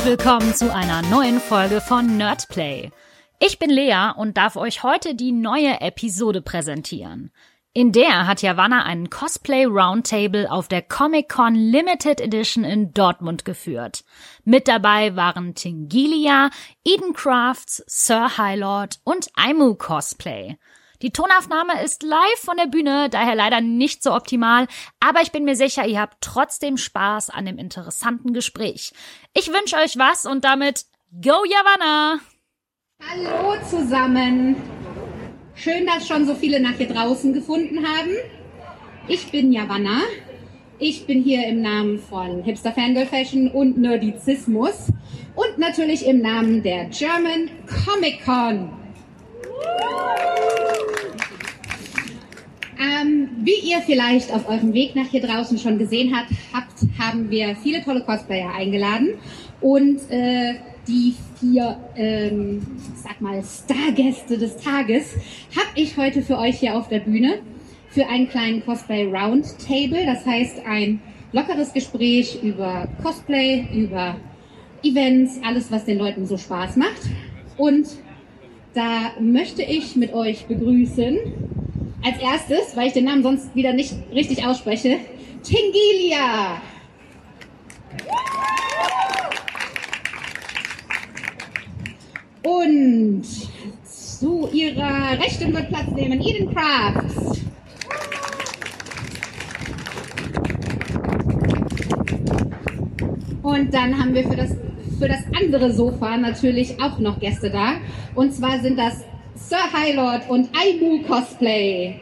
Herzlich willkommen zu einer neuen Folge von Nerdplay. Ich bin Lea und darf euch heute die neue Episode präsentieren. In der hat Javanna einen Cosplay Roundtable auf der Comic-Con Limited Edition in Dortmund geführt. Mit dabei waren Tingilia, Eden Crafts, Sir Highlord und Aimu Cosplay. Die Tonaufnahme ist live von der Bühne, daher leider nicht so optimal, aber ich bin mir sicher, ihr habt trotzdem Spaß an dem interessanten Gespräch. Ich wünsche euch was und damit Go Javanna! Hallo zusammen! Schön, dass schon so viele nach hier draußen gefunden haben. Ich bin Javanna. Ich bin hier im Namen von Hipster Fangirl Fashion und Nerdizismus und natürlich im Namen der German Comic Con. Ähm, wie ihr vielleicht auf eurem Weg nach hier draußen schon gesehen habt, habt haben wir viele tolle Cosplayer eingeladen und äh, die vier, ähm, sag mal, Stargäste des Tages habe ich heute für euch hier auf der Bühne für einen kleinen Cosplay Roundtable. Das heißt ein lockeres Gespräch über Cosplay, über Events, alles, was den Leuten so Spaß macht. Und da möchte ich mit euch begrüßen, als erstes, weil ich den Namen sonst wieder nicht richtig ausspreche, Tingilia. Und zu ihrer Rechten wird Platz nehmen Eden Crafts. Und dann haben wir für das, für das andere Sofa natürlich auch noch Gäste da. Und zwar sind das Sir Highlord und Aimu Cosplay.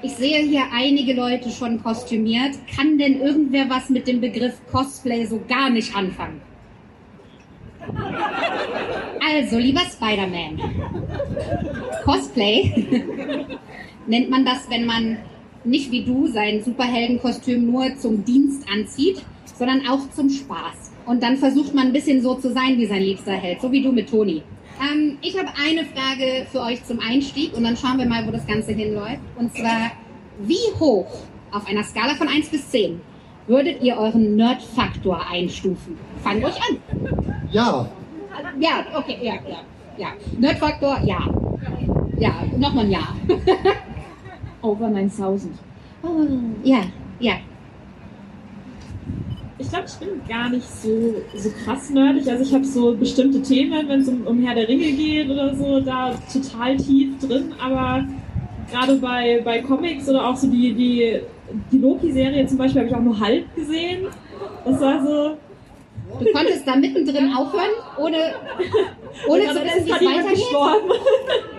Ich sehe hier einige Leute schon kostümiert. Kann denn irgendwer was mit dem Begriff Cosplay so gar nicht anfangen? Also, lieber Spider-Man, Cosplay nennt man das, wenn man nicht wie du sein Superheldenkostüm nur zum Dienst anzieht, sondern auch zum Spaß. Und dann versucht man ein bisschen so zu sein wie sein liebster Held, so wie du mit Toni. Ähm, ich habe eine Frage für euch zum Einstieg und dann schauen wir mal, wo das Ganze hinläuft. Und zwar, wie hoch auf einer Skala von 1 bis 10 würdet ihr euren Nerd-Faktor einstufen? Fangt euch an. Ja. Ja, okay, ja, ja. ja. Nerd-Faktor, ja. Ja, nochmal ein Ja. Over 9000. Oh, ja, ja. Ich glaube, ich bin gar nicht so, so krass nerdig. Also ich habe so bestimmte Themen, wenn es um, um Herr der Ringe geht oder so, da total tief drin. Aber gerade bei, bei Comics oder auch so die, die, die Loki-Serie zum Beispiel habe ich auch nur halb gesehen. Das war so, Du konntest da mittendrin aufhören, ohne, ohne zu wissen, wie es weitergeht?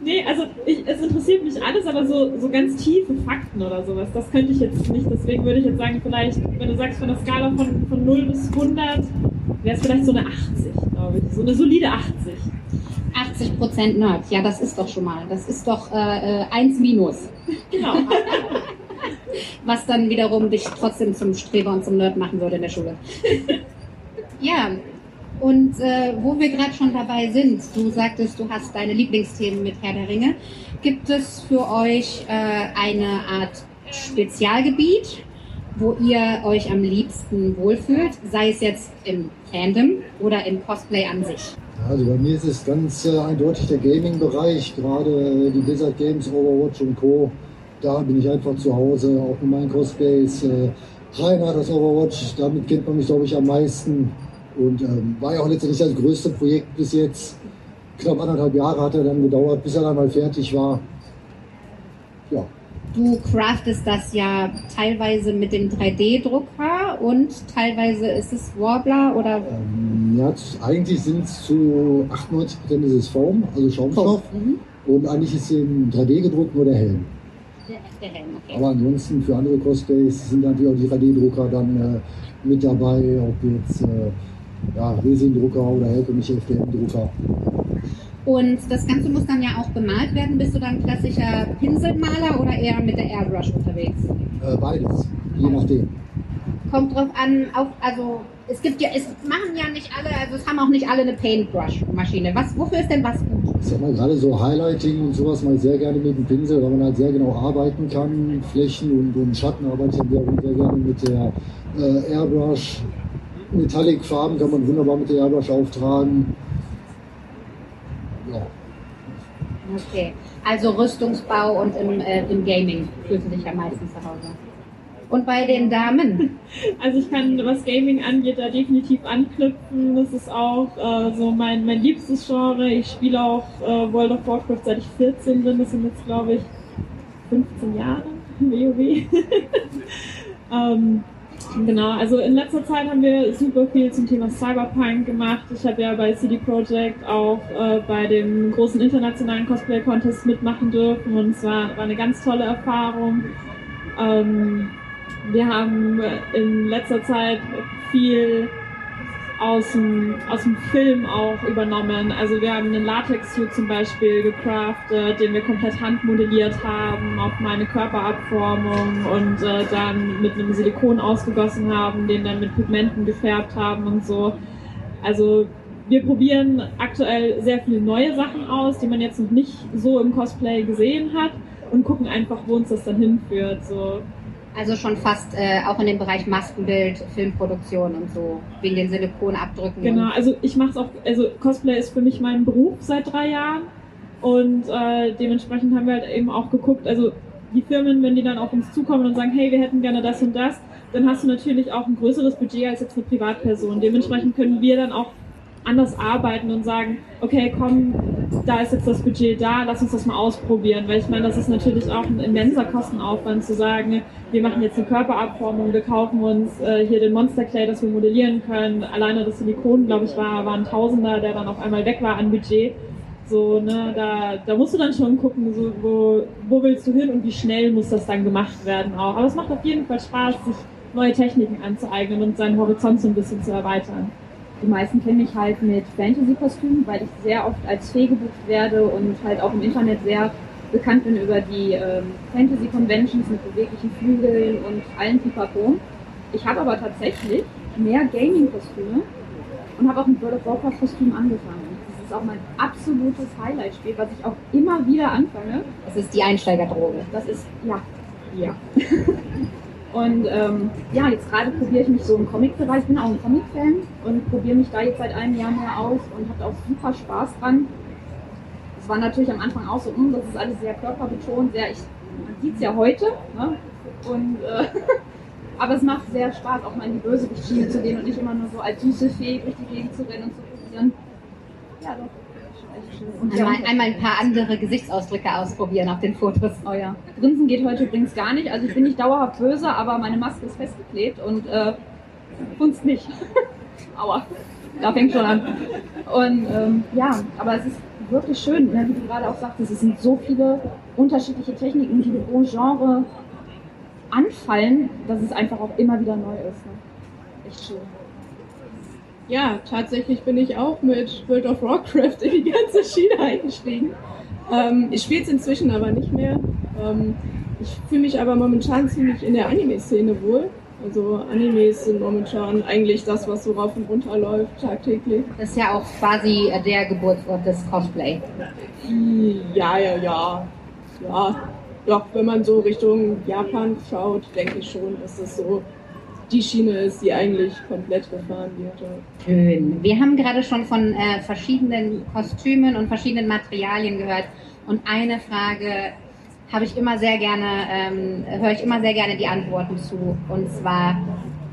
Nee, also ich, es interessiert mich alles, aber so, so ganz tiefe Fakten oder sowas, das könnte ich jetzt nicht. Deswegen würde ich jetzt sagen, vielleicht, wenn du sagst, von der Skala von, von 0 bis 100, wäre es vielleicht so eine 80, glaube ich. So eine solide 80. 80% Nerd, ja, das ist doch schon mal. Das ist doch äh, äh, 1 minus. Genau. Was dann wiederum dich trotzdem zum Streber und zum Nerd machen würde in der Schule. ja, und äh, wo wir gerade schon dabei sind, du sagtest, du hast deine Lieblingsthemen mit Herr der Ringe. Gibt es für euch äh, eine Art Spezialgebiet, wo ihr euch am liebsten wohlfühlt, sei es jetzt im Fandom oder im Cosplay an sich? Also bei mir ist es ganz äh, eindeutig der Gaming-Bereich, gerade äh, die Blizzard Games, Overwatch und Co. Da bin ich einfach zu Hause, auch mit meinen Cosplays. Äh, Rainer, das Overwatch, damit kennt man mich, glaube ich, am meisten. Und ähm, war ja auch letztendlich das größte Projekt bis jetzt. Knapp anderthalb Jahre hat er dann gedauert, bis er dann mal fertig war. Ja, Du craftest das ja teilweise mit dem 3D-Drucker und teilweise ist es Warbler oder ähm, ja eigentlich sind es zu 98% ist es Foam, also Schaumstoff. Mhm. Und eigentlich ist im 3D gedruckt nur der Helm. Der, der Helm, okay. Aber ansonsten für andere Cosplays sind natürlich auch die 3D-Drucker dann äh, mit dabei, ob jetzt äh, ja, Resin-Drucker oder herkömmliche FDM-Drucker. Und das Ganze muss dann ja auch bemalt werden. Bist du dann klassischer Pinselmaler oder eher mit der Airbrush unterwegs? Äh, beides, je nachdem. Kommt drauf an, auf, also es gibt ja, es machen ja nicht alle, also es haben auch nicht alle eine Paintbrush-Maschine. Was, wofür ist denn was gut? ich sag mal, gerade so Highlighting und sowas ich sehr gerne mit dem Pinsel, weil man halt sehr genau arbeiten kann. Flächen und, und Schatten arbeite ich sehr, sehr gerne mit der äh, Airbrush. Metallic-Farben kann man wunderbar mit der Airbrush auftragen. Ja. Okay, also Rüstungsbau und im, äh, im Gaming fühlt du dich am meisten zu Hause. Und bei den Damen? Also ich kann, was Gaming angeht, da definitiv anknüpfen. Das ist auch äh, so mein, mein liebstes Genre. Ich spiele auch äh, World of Warcraft seit ich 14 bin. Das sind jetzt, glaube ich, 15 Jahre. WoW. ähm, genau, also in letzter Zeit haben wir super viel zum Thema Cyberpunk gemacht. Ich habe ja bei CD Projekt auch äh, bei dem großen internationalen Cosplay-Contest mitmachen dürfen und es war, war eine ganz tolle Erfahrung. Ähm, wir haben in letzter Zeit viel aus dem, aus dem Film auch übernommen. Also wir haben einen Latex-Suit zum Beispiel gecraftet, den wir komplett handmodelliert haben auf meine Körperabformung und äh, dann mit einem Silikon ausgegossen haben, den dann mit Pigmenten gefärbt haben und so. Also wir probieren aktuell sehr viele neue Sachen aus, die man jetzt noch nicht so im Cosplay gesehen hat und gucken einfach, wo uns das dann hinführt. So also schon fast äh, auch in dem Bereich Maskenbild, Filmproduktion und so, wegen den Silikonabdrücken. Genau, also ich mache es auch, also Cosplay ist für mich mein Beruf seit drei Jahren und äh, dementsprechend haben wir halt eben auch geguckt, also die Firmen, wenn die dann auf uns zukommen und sagen, hey, wir hätten gerne das und das, dann hast du natürlich auch ein größeres Budget als jetzt eine Privatperson. Dementsprechend können wir dann auch anders arbeiten und sagen, okay, komm, da ist jetzt das Budget da, lass uns das mal ausprobieren. Weil ich meine, das ist natürlich auch ein immenser Kostenaufwand zu sagen, wir machen jetzt eine Körperabformung, wir kaufen uns äh, hier den Monster Clay, das wir modellieren können. Alleine das Silikon, glaube ich, war, war ein Tausender, der dann auf einmal weg war an Budget. So, ne, da, da musst du dann schon gucken, so, wo, wo willst du hin und wie schnell muss das dann gemacht werden auch. Aber es macht auf jeden Fall Spaß, sich neue Techniken anzueignen und seinen Horizont so ein bisschen zu erweitern. Die meisten kennen mich halt mit Fantasy-Kostümen, weil ich sehr oft als Fee gebucht werde und halt auch im Internet sehr bekannt bin über die ähm, Fantasy-Conventions mit beweglichen Flügeln und allen Pipapo. Ich habe aber tatsächlich mehr Gaming-Kostüme und habe auch mit World of Warcraft-Kostüm angefangen. Das ist auch mein absolutes Highlight-Spiel, was ich auch immer wieder anfange. Das ist die Einsteigerdroge. Das ist, ja, ja. Und ähm, ja, jetzt gerade probiere ich mich so im Comic-Bereich, ich bin auch ein Comic-Fan und probiere mich da jetzt seit einem Jahr mehr aus und habe auch super Spaß dran. Es war natürlich am Anfang auch so, mh, hm, das ist alles sehr körperbetont, sehr, ich, man sieht es ja heute, ne? und, äh, aber es macht sehr Spaß, auch mal in die Bösewicht-Schiene zu gehen und nicht immer nur so als süße Fee durch die Gegend zu rennen und zu probieren. Ja, doch. Einmal, einmal, ein paar andere Gesichtsausdrücke ausprobieren auf den Fotos. Oh ja. Grinsen geht heute übrigens gar nicht. Also ich bin nicht dauerhaft böse, aber meine Maske ist festgeklebt und äh, Kunst nicht. Aua. Da fängt schon an. Und ähm, ja, aber es ist wirklich schön, ne? wie du gerade auch sagtest, es sind so viele unterschiedliche Techniken, die pro Genre anfallen, dass es einfach auch immer wieder neu ist. Ne? Echt schön. Ja, tatsächlich bin ich auch mit World of Warcraft in die ganze Schiene eingestiegen. Ähm, ich spiele es inzwischen aber nicht mehr. Ähm, ich fühle mich aber momentan ziemlich in der Anime-Szene wohl. Also Animes sind momentan eigentlich das, was so rauf und runter läuft tagtäglich. Das ist ja auch quasi der Geburtsort des Cosplay. Ja, ja, ja. Ja, doch, wenn man so Richtung Japan schaut, denke ich schon, dass das so die Schiene ist, die eigentlich komplett gefahren wird. Schön. Wir haben gerade schon von äh, verschiedenen Kostümen und verschiedenen Materialien gehört. Und eine Frage habe ich immer sehr gerne, ähm, höre ich immer sehr gerne die Antworten zu. Und zwar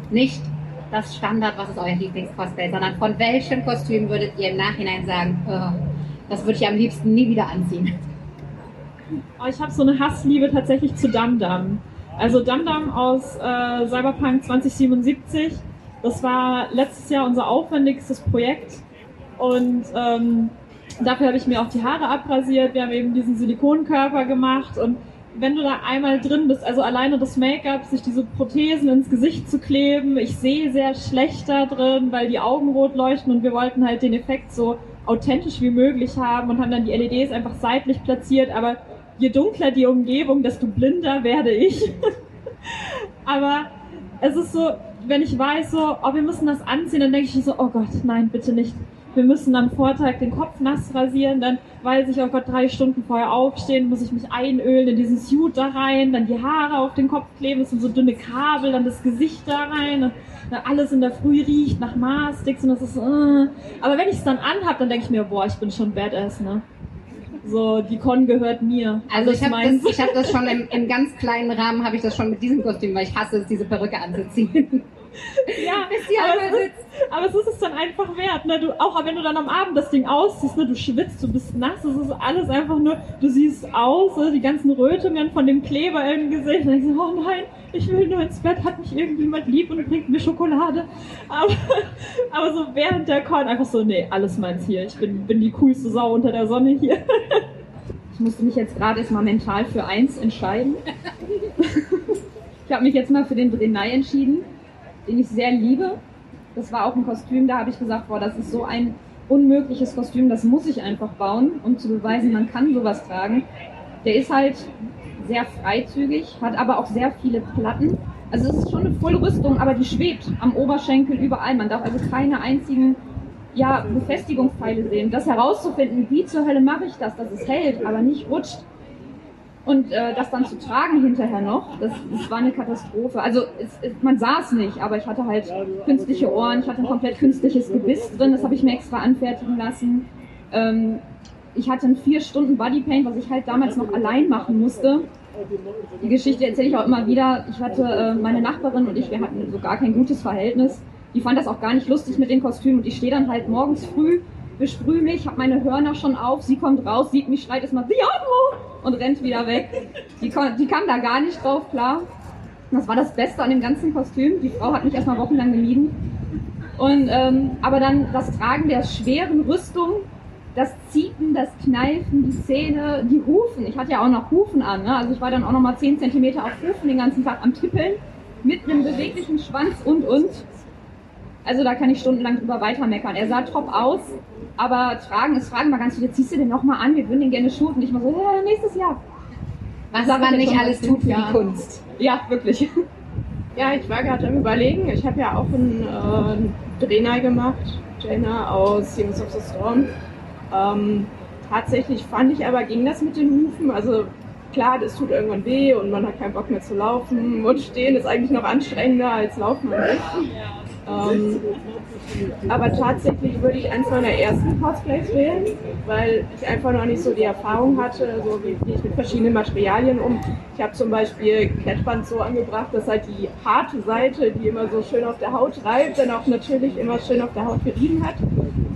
nicht das Standard, was ist euer Lieblings-Cosplay, sondern von welchem Kostüm würdet ihr im Nachhinein sagen, oh, das würde ich am liebsten nie wieder anziehen? Oh, ich habe so eine Hassliebe tatsächlich zu Dam Dam. Also Damdam aus äh, Cyberpunk 2077. Das war letztes Jahr unser aufwendigstes Projekt und ähm, dafür habe ich mir auch die Haare abrasiert. Wir haben eben diesen Silikonkörper gemacht und wenn du da einmal drin bist, also alleine das Make-up, sich diese Prothesen ins Gesicht zu kleben, ich sehe sehr schlecht da drin, weil die Augen rot leuchten und wir wollten halt den Effekt so authentisch wie möglich haben und haben dann die LEDs einfach seitlich platziert, aber je dunkler die Umgebung, desto blinder werde ich. Aber es ist so, wenn ich weiß, so, oh, wir müssen das anziehen, dann denke ich so, oh Gott, nein, bitte nicht. wir müssen am Vortag den Kopf nass rasieren, dann weiß ich, oh Gott, drei Stunden vorher aufstehen, muss ich mich einölen in diesen Suit da rein, dann die Haare auf den Kopf kleben, es sind so dünne Kabel, dann das Gesicht da rein, und alles in der Früh riecht nach Mars-Sticks und das ist, äh. aber wenn ich es dann anhab, dann denke ich mir, boah, ich bin schon Badass, ne? So, die Con gehört mir. Also Alles ich habe das, ich hab das schon im, im ganz kleinen Rahmen, habe ich das schon mit diesem Kostüm, weil ich hasse es, diese Perücke anzuziehen. Ja, Bis die aber, es ist, aber es ist es dann einfach wert. Ne? Du, auch wenn du dann am Abend das Ding ausziehst, ne? du schwitzt, du bist nass, es ist alles einfach nur, du siehst aus, ne? die ganzen Rötungen von dem Kleber im Gesicht. Und ich so, oh nein, ich will nur ins Bett, hat mich irgendjemand lieb und bringt mir Schokolade. Aber, aber so während der Con einfach so, nee, alles meins hier. Ich bin, bin die coolste Sau unter der Sonne hier. Ich musste mich jetzt gerade erstmal mental für eins entscheiden. ich habe mich jetzt mal für den Brenai entschieden, den ich sehr liebe. Das war auch ein Kostüm, da habe ich gesagt, boah, das ist so ein unmögliches Kostüm, das muss ich einfach bauen, um zu beweisen, man kann sowas tragen. Der ist halt sehr freizügig, hat aber auch sehr viele Platten. Also es ist schon eine Vollrüstung, aber die schwebt am Oberschenkel überall. Man darf also keine einzigen ja, Befestigungsteile sehen. Das herauszufinden, wie zur Hölle mache ich das, dass es hält, aber nicht rutscht. Und äh, das dann zu tragen hinterher noch, das, das war eine Katastrophe. Also es, es, man sah es nicht, aber ich hatte halt künstliche Ohren, ich hatte ein komplett künstliches Gebiss drin, das habe ich mir extra anfertigen lassen. Ähm, ich hatte ein vier Stunden Bodypaint, was ich halt damals noch allein machen musste. Die Geschichte erzähle ich auch immer wieder. Ich hatte äh, meine Nachbarin und ich, wir hatten so gar kein gutes Verhältnis. Die fand das auch gar nicht lustig mit den Kostümen und ich stehe dann halt morgens früh, besprühe mich, habe meine Hörner schon auf, sie kommt raus, sieht mich, schreit erstmal Diablo und rennt wieder weg. Die, die kam da gar nicht drauf klar. Das war das Beste an dem ganzen Kostüm. Die Frau hat mich erstmal wochenlang gemieden. Und, ähm, aber dann das Tragen der schweren Rüstung, das Ziepen, das Kneifen, die Zähne, die Hufen. Ich hatte ja auch noch Hufen an. Ne? Also ich war dann auch noch mal 10 cm auf Hufen den ganzen Tag am Tippeln. Mit einem beweglichen Schwanz und und. Also da kann ich stundenlang drüber weitermeckern. Er sah top aus, aber tragen, es fragen mal ganz viele, ziehst du den nochmal an, wir würden den gerne shooten. Und ich mal so, ja, nächstes Jahr. Was Sag ich man nicht alles tut für die. Kunst. Ja, wirklich. Ja, ich war gerade am überlegen. Ich habe ja auch einen äh, Trainer gemacht, Jaina aus Heroes of the Storm. Ähm, tatsächlich fand ich aber, ging das mit den Hufen. Also klar, das tut irgendwann weh und man hat keinen Bock mehr zu laufen. Und stehen ist eigentlich noch anstrengender als laufen an sich. Ähm, aber tatsächlich würde ich eins meiner ersten Cosplays wählen, weil ich einfach noch nicht so die Erfahrung hatte, so wie gehe ich mit verschiedenen Materialien um. Ich habe zum Beispiel Klettband so angebracht, dass halt die harte Seite, die immer so schön auf der Haut reibt, dann auch natürlich immer schön auf der Haut gerieben hat.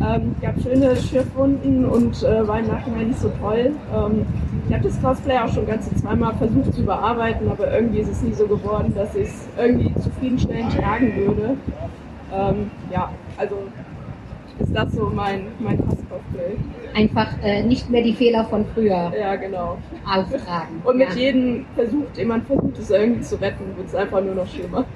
Ähm, ich habe schöne Schürfwunden und äh, war im Nachhinein nicht so toll. Ähm, ich habe das Cosplay auch schon ganze zweimal versucht zu überarbeiten, aber irgendwie ist es nie so geworden, dass ich es irgendwie zufriedenstellend tragen würde. Ähm, ja, also ist das so mein, mein Hass-Cosplay. Einfach äh, nicht mehr die Fehler von früher Ja, genau. auftragen. Und mit ja. jedem Versuch, den man versucht, es irgendwie zu retten, wird es einfach nur noch schlimmer.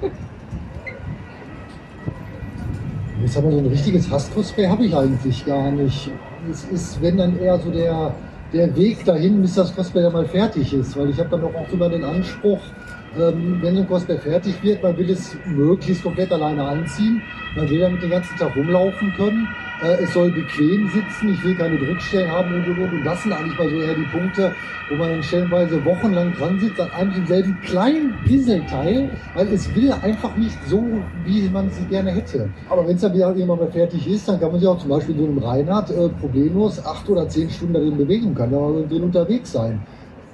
Jetzt aber so ein richtiges Hass-Cosplay habe ich eigentlich gar nicht. Es ist, wenn dann eher so der, der Weg dahin, bis das Cosplay dann mal fertig ist. Weil ich habe dann auch oft immer den Anspruch, ähm, wenn so ein Cosplay fertig wird, man will es möglichst komplett alleine anziehen. Man will damit den ganzen Tag rumlaufen können. Äh, es soll bequem sitzen. Ich will keine Druckstellen haben und, und, und. Das sind eigentlich mal so eher die Punkte, wo man dann stellenweise wochenlang dran sitzt, an einem denselben kleinen Puzzleteil, weil es will einfach nicht so, wie man es gerne hätte. Aber wenn es dann wieder irgendwann mal fertig ist, dann kann man sich auch zum Beispiel so einem Reinhard äh, problemlos acht oder zehn Stunden darin bewegen, kann da drin unterwegs sein.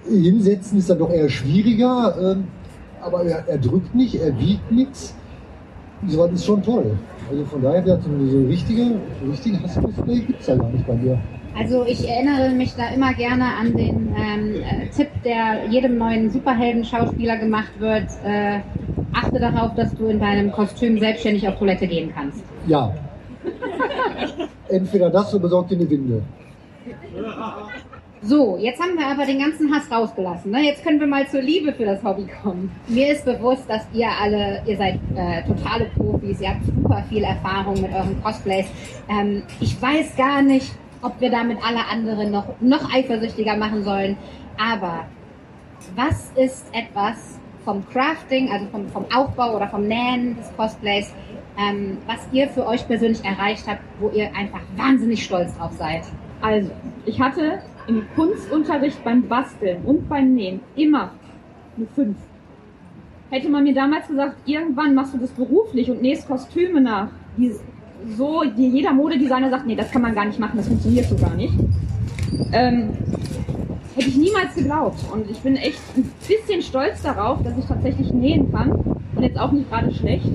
Hinsetzen ist dann doch eher schwieriger, ähm, aber er, er drückt nicht, er wiegt nichts. Sowas ist schon toll. Also von daher, der, so richtige, so richtigen Hasscosplay gibt es ja gar nicht bei mir. Also ich erinnere mich da immer gerne an den ähm, äh, Tipp, der jedem neuen Superhelden-Schauspieler gemacht wird. Äh, achte darauf, dass du in deinem Kostüm selbstständig auf Toilette gehen kannst. Ja. Entweder das oder besorgt dir eine Winde. So, jetzt haben wir aber den ganzen Hass rausgelassen. Ne? Jetzt können wir mal zur Liebe für das Hobby kommen. Mir ist bewusst, dass ihr alle, ihr seid äh, totale Profis, ihr habt super viel Erfahrung mit euren Cosplays. Ähm, ich weiß gar nicht, ob wir damit alle anderen noch, noch eifersüchtiger machen sollen. Aber was ist etwas vom Crafting, also vom, vom Aufbau oder vom Nähen des Cosplays, ähm, was ihr für euch persönlich erreicht habt, wo ihr einfach wahnsinnig stolz drauf seid. Also, ich hatte im Kunstunterricht beim Basteln und beim Nähen immer eine 5. Hätte man mir damals gesagt, irgendwann machst du das beruflich und nähst Kostüme nach, die so, die jeder Modedesigner sagt, nee, das kann man gar nicht machen, das funktioniert so gar nicht. Ähm, hätte ich niemals geglaubt. Und ich bin echt ein bisschen stolz darauf, dass ich tatsächlich nähen kann. Und jetzt auch nicht gerade schlecht.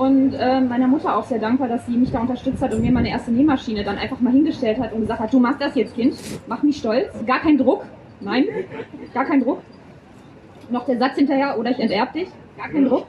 Und äh, meiner Mutter auch sehr dankbar, dass sie mich da unterstützt hat und mir meine erste Nähmaschine dann einfach mal hingestellt hat und gesagt hat, du machst das jetzt, Kind. Mach mich stolz. Gar kein Druck. Nein, gar kein Druck. Noch der Satz hinterher, oder ich enterb dich. Gar kein Druck.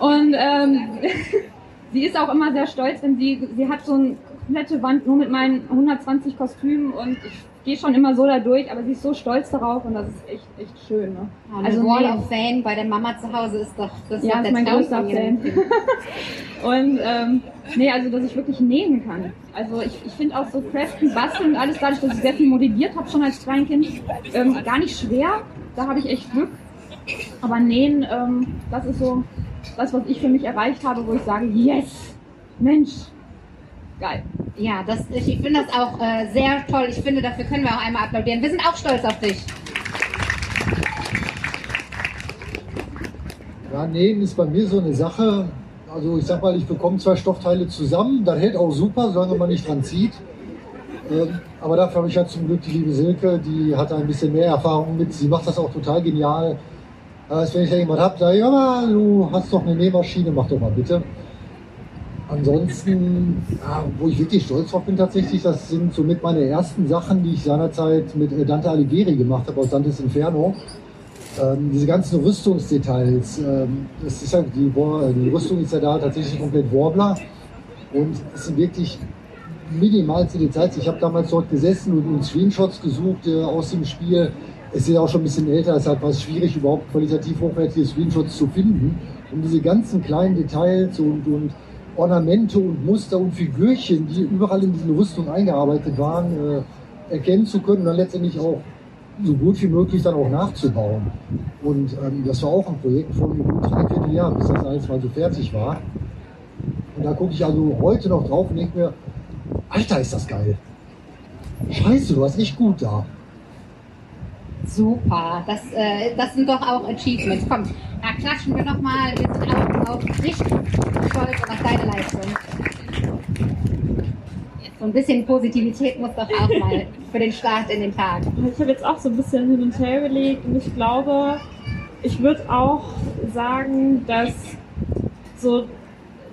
Und ähm, sie ist auch immer sehr stolz, wenn sie, sie hat so eine komplette Wand nur mit meinen 120 Kostümen und ich gehe schon immer so da durch, aber sie ist so stolz darauf und das ist echt, echt schön. Ne? Ja, also Wall nee. of Fame bei der Mama zu Hause ist doch das ja, ist der mein größter Fan. und ähm, nee, also dass ich wirklich nähen kann. Also ich, ich finde auch so Craften, Basteln und alles dadurch, dass ich sehr viel modelliert habe schon als Kleinkind, ähm, gar nicht schwer. Da habe ich echt Glück. Aber nähen, ähm, das ist so das, was ich für mich erreicht habe, wo ich sage, yes, Mensch, geil. Ja, das, ich, ich finde das auch äh, sehr toll. Ich finde, dafür können wir auch einmal applaudieren. Wir sind auch stolz auf dich. Ja, nähen ist bei mir so eine Sache. Also ich sag mal, ich bekomme zwei Stoffteile zusammen, das hält auch super, solange man nicht dran zieht. Ähm, aber dafür habe ich ja zum Glück die liebe Silke, die hat ein bisschen mehr Erfahrung mit. Sie macht das auch total genial. Also wenn ich da jemand habe, sage ich, du hast doch eine Nähmaschine, mach doch mal bitte. Ansonsten, ja, wo ich wirklich stolz drauf bin tatsächlich, das sind somit meine ersten Sachen, die ich seinerzeit mit äh, Dante Alighieri gemacht habe aus Dantes Inferno. Ähm, diese ganzen Rüstungsdetails, ähm, das ist ja, die, die Rüstung ist ja da tatsächlich komplett Warbler und es sind wirklich minimalste Details. Ich habe damals dort gesessen und, und Screenshots gesucht äh, aus dem Spiel. Es ist ja auch schon ein bisschen älter, deshalb war es schwierig, überhaupt qualitativ hochwertige Screenshots zu finden. Und diese ganzen kleinen Details und, und Ornamente und Muster und Figürchen, die überall in diesen Rüstungen eingearbeitet waren, äh, erkennen zu können und dann letztendlich auch so gut wie möglich dann auch nachzubauen. Und ähm, das war auch ein Projekt von gut dreiviertel Jahren, bis das alles mal so fertig war. Und da gucke ich also heute noch drauf und denke mir, Alter, ist das geil. Scheiße, du hast echt gut da. Super, das, äh, das sind doch auch Achievements. Komm, da klatschen wir nochmal. Sind auch auf richtig stolz auf deine Leistung. So ein bisschen Positivität muss doch auch mal für den Start in den Tag. Ich habe jetzt auch so ein bisschen hin und her überlegt und ich glaube, ich würde auch sagen, dass so,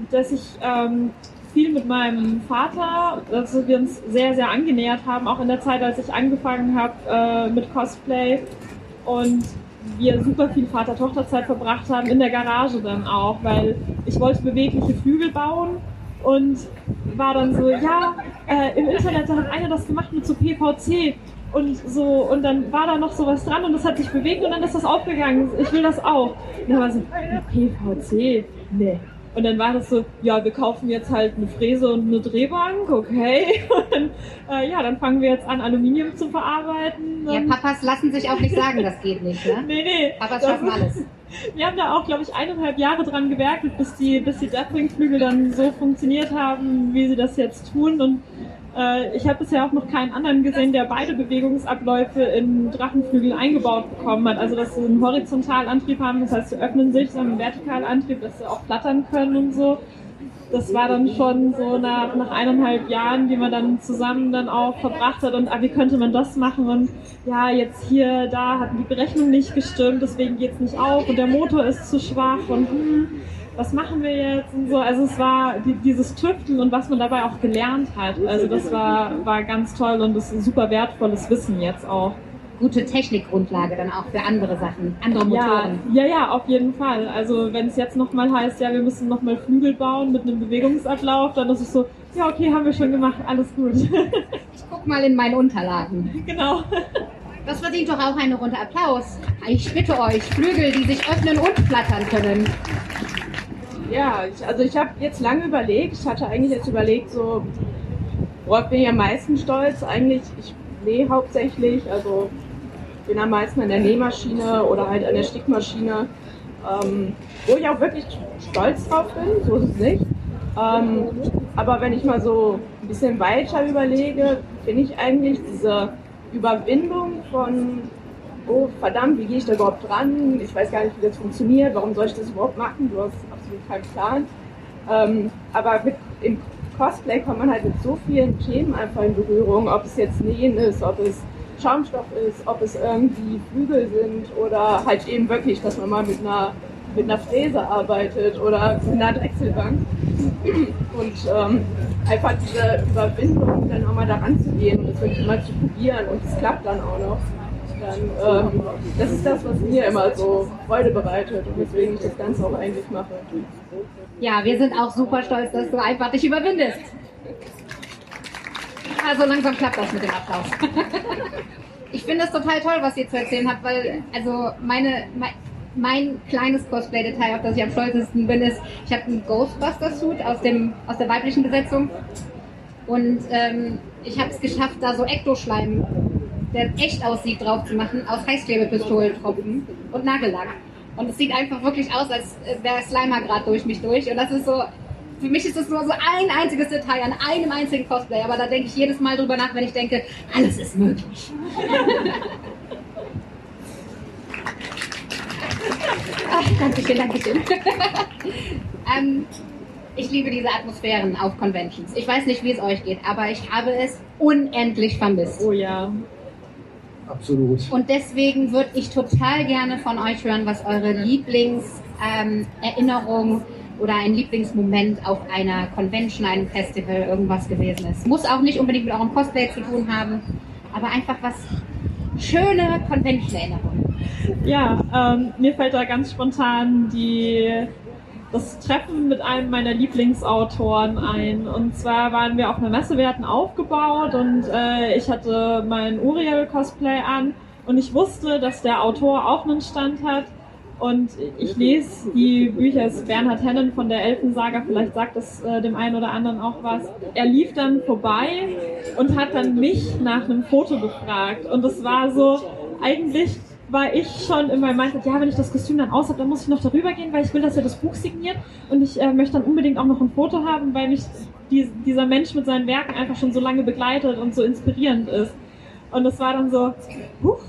dass ich ähm, viel mit meinem Vater, dass wir uns sehr, sehr angenähert haben, auch in der Zeit, als ich angefangen habe äh, mit Cosplay und wir super viel Vater-Tochter-Zeit verbracht haben, in der Garage dann auch, weil ich wollte bewegliche Flügel bauen und war dann so, ja, äh, im Internet, hat einer das gemacht mit so PVC und so, und dann war da noch sowas dran und das hat sich bewegt und dann ist das aufgegangen, ich will das auch. Und dann war so, PVC, nee, und dann war das so, ja, wir kaufen jetzt halt eine Fräse und eine Drehbank, okay. Und äh, ja, dann fangen wir jetzt an, Aluminium zu verarbeiten. Ja, Papas lassen sich auch nicht sagen, das geht nicht, ne? nee, nee. Papas schaffen alles. Wir haben da auch, glaube ich, eineinhalb Jahre dran gewerkelt, bis die, bis die Deathwing-Flügel dann so funktioniert haben, wie sie das jetzt tun. Und äh, ich habe bisher auch noch keinen anderen gesehen, der beide Bewegungsabläufe in Drachenflügel eingebaut bekommen hat. Also dass sie einen Horizontalantrieb haben, das heißt, sie öffnen sich, sie haben einen Vertikalantrieb, dass sie auch flattern können und so. Das war dann schon so nach, nach eineinhalb Jahren, die man dann zusammen dann auch verbracht hat und ah, wie könnte man das machen und ja, jetzt hier, da hat die Berechnung nicht gestimmt, deswegen geht's nicht auf und der Motor ist zu schwach und hm, was machen wir jetzt und so. Also es war die, dieses Tüfteln und was man dabei auch gelernt hat. Also das war, war ganz toll und das ist super wertvolles Wissen jetzt auch. Gute Technikgrundlage dann auch für andere Sachen, andere Motoren. Ja, ja, ja auf jeden Fall. Also wenn es jetzt nochmal heißt, ja, wir müssen nochmal Flügel bauen mit einem Bewegungsablauf, dann ist es so, ja, okay, haben wir schon gemacht, alles gut. Ich guck mal in meine Unterlagen. Genau. Das verdient doch auch eine Runde Applaus. Ich bitte euch, Flügel, die sich öffnen und flattern können. Ja, ich, also ich habe jetzt lange überlegt. Ich hatte eigentlich jetzt überlegt, so, worauf bin ich am meisten stolz? Eigentlich, ich nähe hauptsächlich, also bin am meisten an der Nähmaschine oder halt an der Stickmaschine, ähm, wo ich auch wirklich stolz drauf bin, so ist es nicht. Ähm, aber wenn ich mal so ein bisschen weiter überlege, finde ich eigentlich diese Überwindung von, oh verdammt, wie gehe ich da überhaupt dran? Ich weiß gar nicht, wie das funktioniert, warum soll ich das überhaupt machen? Du hast absolut keinen Plan. Ähm, aber mit, im Cosplay kommt man halt mit so vielen Themen einfach in Berührung, ob es jetzt Nähen ist, ob es Schaumstoff ist, ob es irgendwie Flügel sind oder halt eben wirklich, dass man mal mit einer mit einer Fräse arbeitet oder mit einer Drechselbank. Und ähm, einfach diese Überwindung, dann auch mal da ranzugehen und das wirklich mal zu probieren und es klappt dann auch noch. Dann, ähm, das ist das, was mir immer so Freude bereitet und weswegen ich das Ganze auch eigentlich mache. Ja, wir sind auch super stolz, dass du einfach dich überwindest. Also langsam klappt das mit dem Applaus. ich finde es total toll, was ihr zu erzählen habt, weil also meine, mein, mein kleines Cosplay-Detail, auf das ich am stolzesten bin, ist, ich habe einen Ghostbuster-Suit aus, aus der weiblichen Besetzung und ähm, ich habe es geschafft, da so Ektoschleim, der echt aussieht, drauf zu machen, aus Heißklebepistolentropfen und Nagellack. Und es sieht einfach wirklich aus, als wäre Slimer gerade durch mich durch. Und das ist so, für mich ist das nur so ein einziges Detail an einem einzigen Cosplay. Aber da denke ich jedes Mal drüber nach, wenn ich denke, alles ist möglich. Ach, Dankeschön, Dankeschön. ähm, ich liebe diese Atmosphären auf Conventions. Ich weiß nicht, wie es euch geht, aber ich habe es unendlich vermisst. Oh ja. Absolut. Und deswegen würde ich total gerne von euch hören, was eure Lieblingserinnerung ähm, oder ein Lieblingsmoment auf einer Convention, einem Festival, irgendwas gewesen ist. Muss auch nicht unbedingt mit eurem Cosplay zu tun haben, aber einfach was schöne Convention-Erinnerungen. Ja, ähm, mir fällt da ganz spontan die das Treffen mit einem meiner Lieblingsautoren ein. Und zwar waren wir auf einer Messe, wir hatten aufgebaut und äh, ich hatte mein Uriel-Cosplay an und ich wusste, dass der Autor auch einen Stand hat. Und ich lese die Bücher, es ist Bernhard Hennen von der Elfensaga, vielleicht sagt das äh, dem einen oder anderen auch was. Er lief dann vorbei und hat dann mich nach einem Foto gefragt. Und es war so, eigentlich war ich schon in meinem Mindset, ja, wenn ich das Kostüm dann aus habe, dann muss ich noch darüber gehen, weil ich will, dass er das Buch signiert und ich äh, möchte dann unbedingt auch noch ein Foto haben, weil mich die, dieser Mensch mit seinen Werken einfach schon so lange begleitet und so inspirierend ist. Und es war dann so, huch,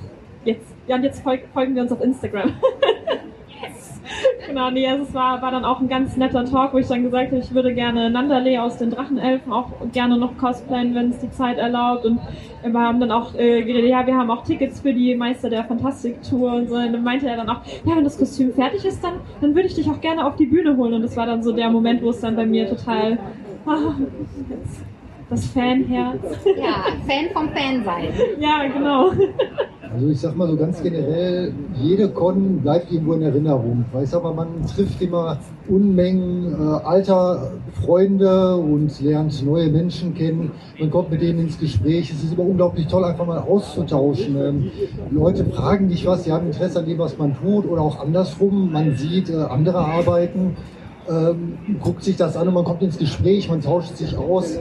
jetzt, ja, und jetzt folgen wir uns auf Instagram. genau, nee, also es war, war dann auch ein ganz netter Talk, wo ich dann gesagt habe, ich würde gerne Nandale aus den Drachenelfen auch gerne noch cosplayen, wenn es die Zeit erlaubt. Und wir haben dann auch äh, geredet, ja, wir haben auch Tickets für die Meister der Fantastik-Tour und so. Und dann meinte er dann auch, ja, wenn das Kostüm fertig ist, dann, dann würde ich dich auch gerne auf die Bühne holen. Und das war dann so der Moment, wo es dann bei mir total, ah, das Fanherz. Ja, Fan vom Fan sein. ja, genau. Also ich sag mal so ganz generell, jede Con bleibt irgendwo in Erinnerung. Sag mal, man trifft immer Unmengen äh, alter Freunde und lernt neue Menschen kennen. Man kommt mit denen ins Gespräch. Es ist immer unglaublich toll, einfach mal auszutauschen. Ähm, Leute fragen dich was, sie haben Interesse an dem, was man tut oder auch andersrum. Man sieht äh, andere Arbeiten ähm, guckt sich das an und man kommt ins Gespräch, man tauscht sich aus.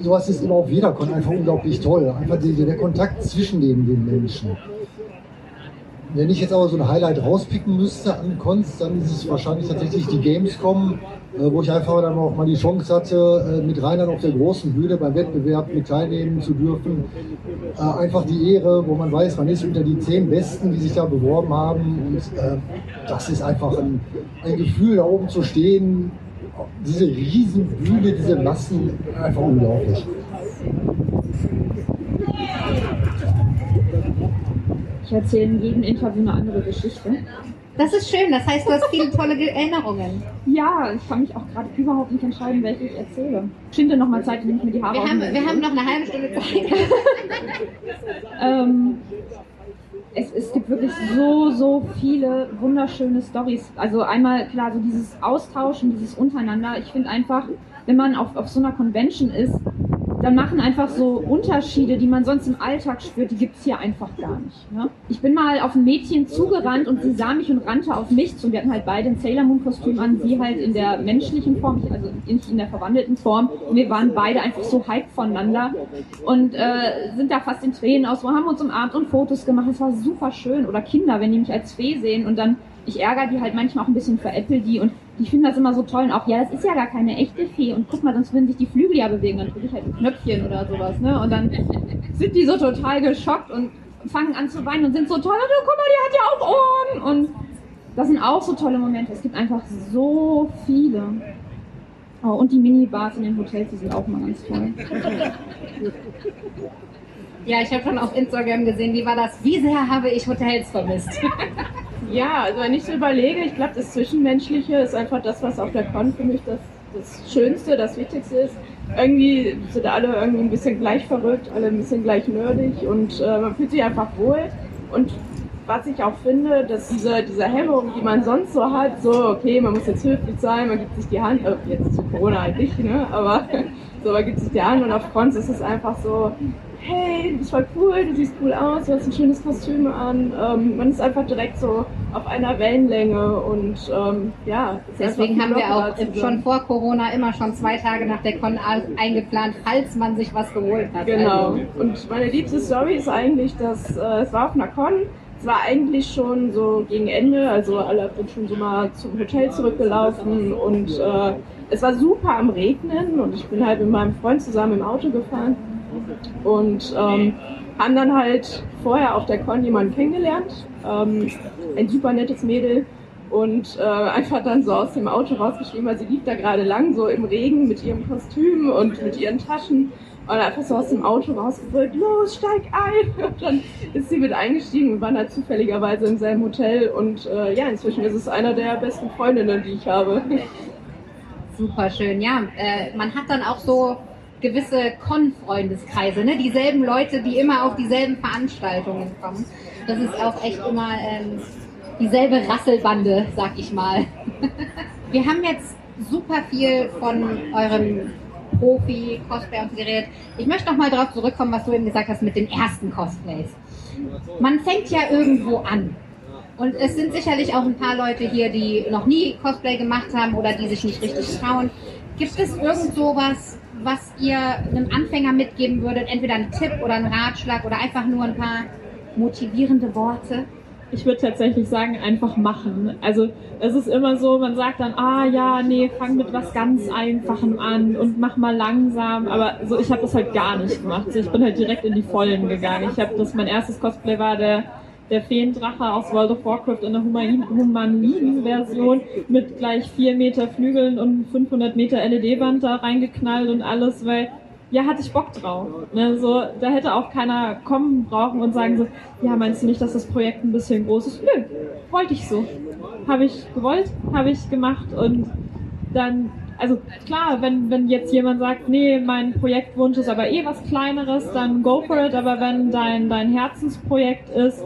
Sowas ist immer auf jeder Con einfach unglaublich toll. Einfach die, der Kontakt zwischen den, den Menschen. Wenn ich jetzt aber so ein Highlight rauspicken müsste an Cons, dann ist es wahrscheinlich tatsächlich die Gamescom, wo ich einfach dann auch mal die Chance hatte, äh, mit Reinhard auf der großen Bühne beim Wettbewerb mit teilnehmen zu dürfen. Äh, einfach die Ehre, wo man weiß, man ist unter die zehn Besten, die sich da beworben haben. Und das ist einfach ein, ein Gefühl, da oben zu stehen. Diese Riesenbühne, diese Massen, einfach unglaublich. Ich erzähle in jedem Interview eine andere Geschichte. Das ist schön, das heißt, du hast viele tolle Erinnerungen. Ja, ich kann mich auch gerade überhaupt nicht entscheiden, welche ich erzähle. Schinde noch mal Zeit, wenn ich mir die Haare Wir, haben, wir haben noch eine halbe Stunde Zeit. ähm, es, es gibt wirklich so, so viele wunderschöne Stories. Also einmal, klar, so dieses Austauschen, dieses Untereinander. Ich finde einfach, wenn man auf, auf so einer Convention ist, dann machen einfach so Unterschiede, die man sonst im Alltag spürt, die gibt's hier einfach gar nicht. Ne? Ich bin mal auf ein Mädchen zugerannt und sie sah mich und rannte auf mich zu. Wir hatten halt beide ein Sailor Moon Kostüm an, sie halt in der menschlichen Form, also nicht in der verwandelten Form. Und wir waren beide einfach so hyped voneinander und äh, sind da fast in Tränen aus, wir haben uns umarmt und Fotos gemacht. Es war super schön. Oder Kinder, wenn die mich als Fee sehen und dann ich ärgere die halt manchmal auch ein bisschen, veräpple die und die finden das immer so toll und auch, ja, das ist ja gar keine echte Fee und guck mal, sonst würden sich die Flügel ja bewegen, dann drücke ich halt ein Knöpfchen oder sowas, ne? Und dann sind die so total geschockt und fangen an zu weinen und sind so toll und oh, guck mal, die hat ja auch Ohren und das sind auch so tolle Momente. Es gibt einfach so viele. Oh, und die Minibars in den Hotels, die sind auch immer ganz toll. Ja, ich habe schon auf Instagram gesehen, wie war das? Wie sehr habe ich Hotels vermisst? Ja, also wenn ich so überlege, ich glaube, das Zwischenmenschliche ist einfach das, was auf der Con für mich das, das Schönste, das Wichtigste ist. Irgendwie sind alle irgendwie ein bisschen gleich verrückt, alle ein bisschen gleich nerdig und äh, man fühlt sich einfach wohl. Und was ich auch finde, dass diese, diese Hemmung, die man sonst so hat, so, okay, man muss jetzt höflich sein, man gibt sich die Hand, äh, jetzt zu Corona halt nicht, ne, aber so, man gibt sich die Hand und auf Cons ist es einfach so, hey, du bist voll cool, du siehst cool aus, du hast ein schönes Kostüm an. Ähm, man ist einfach direkt so auf einer Wellenlänge und ähm, ja. Deswegen haben wir auch schon vor Corona immer schon zwei Tage nach der Con eingeplant, falls man sich was geholt hat. Genau. Also. Und meine liebste Story ist eigentlich, dass äh, es war auf einer Con. Es war eigentlich schon so gegen Ende, also alle sind schon so mal zum Hotel zurückgelaufen und äh, es war super am Regnen und ich bin halt mit meinem Freund zusammen im Auto gefahren und ähm, haben dann halt vorher auf der Con jemanden kennengelernt, ähm, ein super nettes Mädel und äh, einfach dann so aus dem Auto rausgeschrieben, weil sie lief da gerade lang, so im Regen mit ihrem Kostüm und mit ihren Taschen und einfach so aus dem Auto rausgebrüllt, los, steig ein! Und dann ist sie mit eingestiegen und war da zufälligerweise im selben Hotel und äh, ja, inzwischen ist es einer der besten Freundinnen, die ich habe. Super schön, ja. Äh, man hat dann auch so gewisse Con-Freundeskreise, ne? dieselben Leute, die immer auf dieselben Veranstaltungen kommen. Das ist auch echt immer ähm, dieselbe Rasselbande, sag ich mal. Wir haben jetzt super viel von eurem Profi, Cosplay und geredet. Ich möchte noch mal darauf zurückkommen, was du eben gesagt hast mit den ersten Cosplays. Man fängt ja irgendwo an. Und es sind sicherlich auch ein paar Leute hier, die noch nie Cosplay gemacht haben oder die sich nicht richtig trauen. Gibt es irgend sowas, was ihr einem Anfänger mitgeben würdet? Entweder ein Tipp oder ein Ratschlag oder einfach nur ein paar motivierende Worte? Ich würde tatsächlich sagen, einfach machen. Also es ist immer so, man sagt dann, ah ja, nee, fang mit was ganz Einfachem an und mach mal langsam. Aber so, ich habe das halt gar nicht gemacht. Ich bin halt direkt in die Vollen gegangen. Ich habe das, mein erstes Cosplay war der der Feendrache aus World of Warcraft in der humanoiden Version mit gleich 4 Meter Flügeln und 500 Meter LED-Band da reingeknallt und alles, weil ja, hatte ich Bock drauf. Ne, so, da hätte auch keiner kommen brauchen und sagen so, ja, meinst du nicht, dass das Projekt ein bisschen groß ist? Nö, wollte ich so. Habe ich gewollt, habe ich gemacht und dann also klar, wenn, wenn jetzt jemand sagt, nee, mein Projektwunsch ist aber eh was Kleineres, dann go for it, aber wenn dein, dein Herzensprojekt ist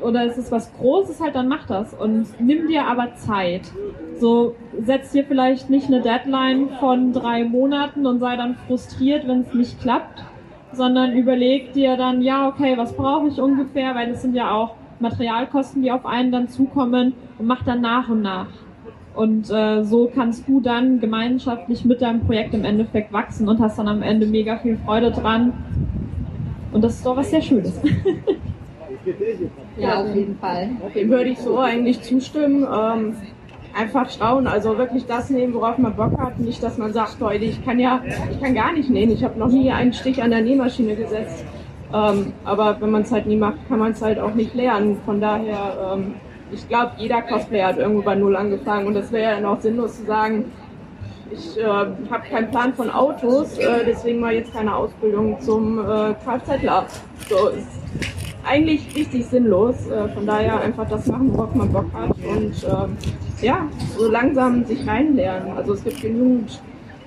oder es ist was Großes halt, dann mach das und nimm dir aber Zeit. So, setz dir vielleicht nicht eine Deadline von drei Monaten und sei dann frustriert, wenn es nicht klappt, sondern überleg dir dann, ja, okay, was brauche ich ungefähr, weil es sind ja auch Materialkosten, die auf einen dann zukommen und mach dann nach und nach. Und äh, so kannst du dann gemeinschaftlich mit deinem Projekt im Endeffekt wachsen und hast dann am Ende mega viel Freude dran. Und das ist doch was sehr Schönes. ja, auf jeden Fall. Dem würde ich so eigentlich zustimmen. Ähm, einfach schauen, also wirklich das nehmen, worauf man Bock hat. Nicht, dass man sagt, Leute, ich kann ja, ich kann gar nicht nähen. Ich habe noch nie einen Stich an der Nähmaschine gesetzt. Ähm, aber wenn man es halt nie macht, kann man es halt auch nicht lernen. Von daher ähm, ich glaube, jeder Cosplayer hat irgendwo bei Null angefangen und das wäre ja auch sinnlos zu sagen, ich äh, habe keinen Plan von Autos, äh, deswegen mal jetzt keine Ausbildung zum äh, Kfzler. So ist eigentlich richtig sinnlos. Äh, von daher einfach das machen, worauf man Bock hat und äh, ja, so langsam sich reinlernen. Also es gibt genügend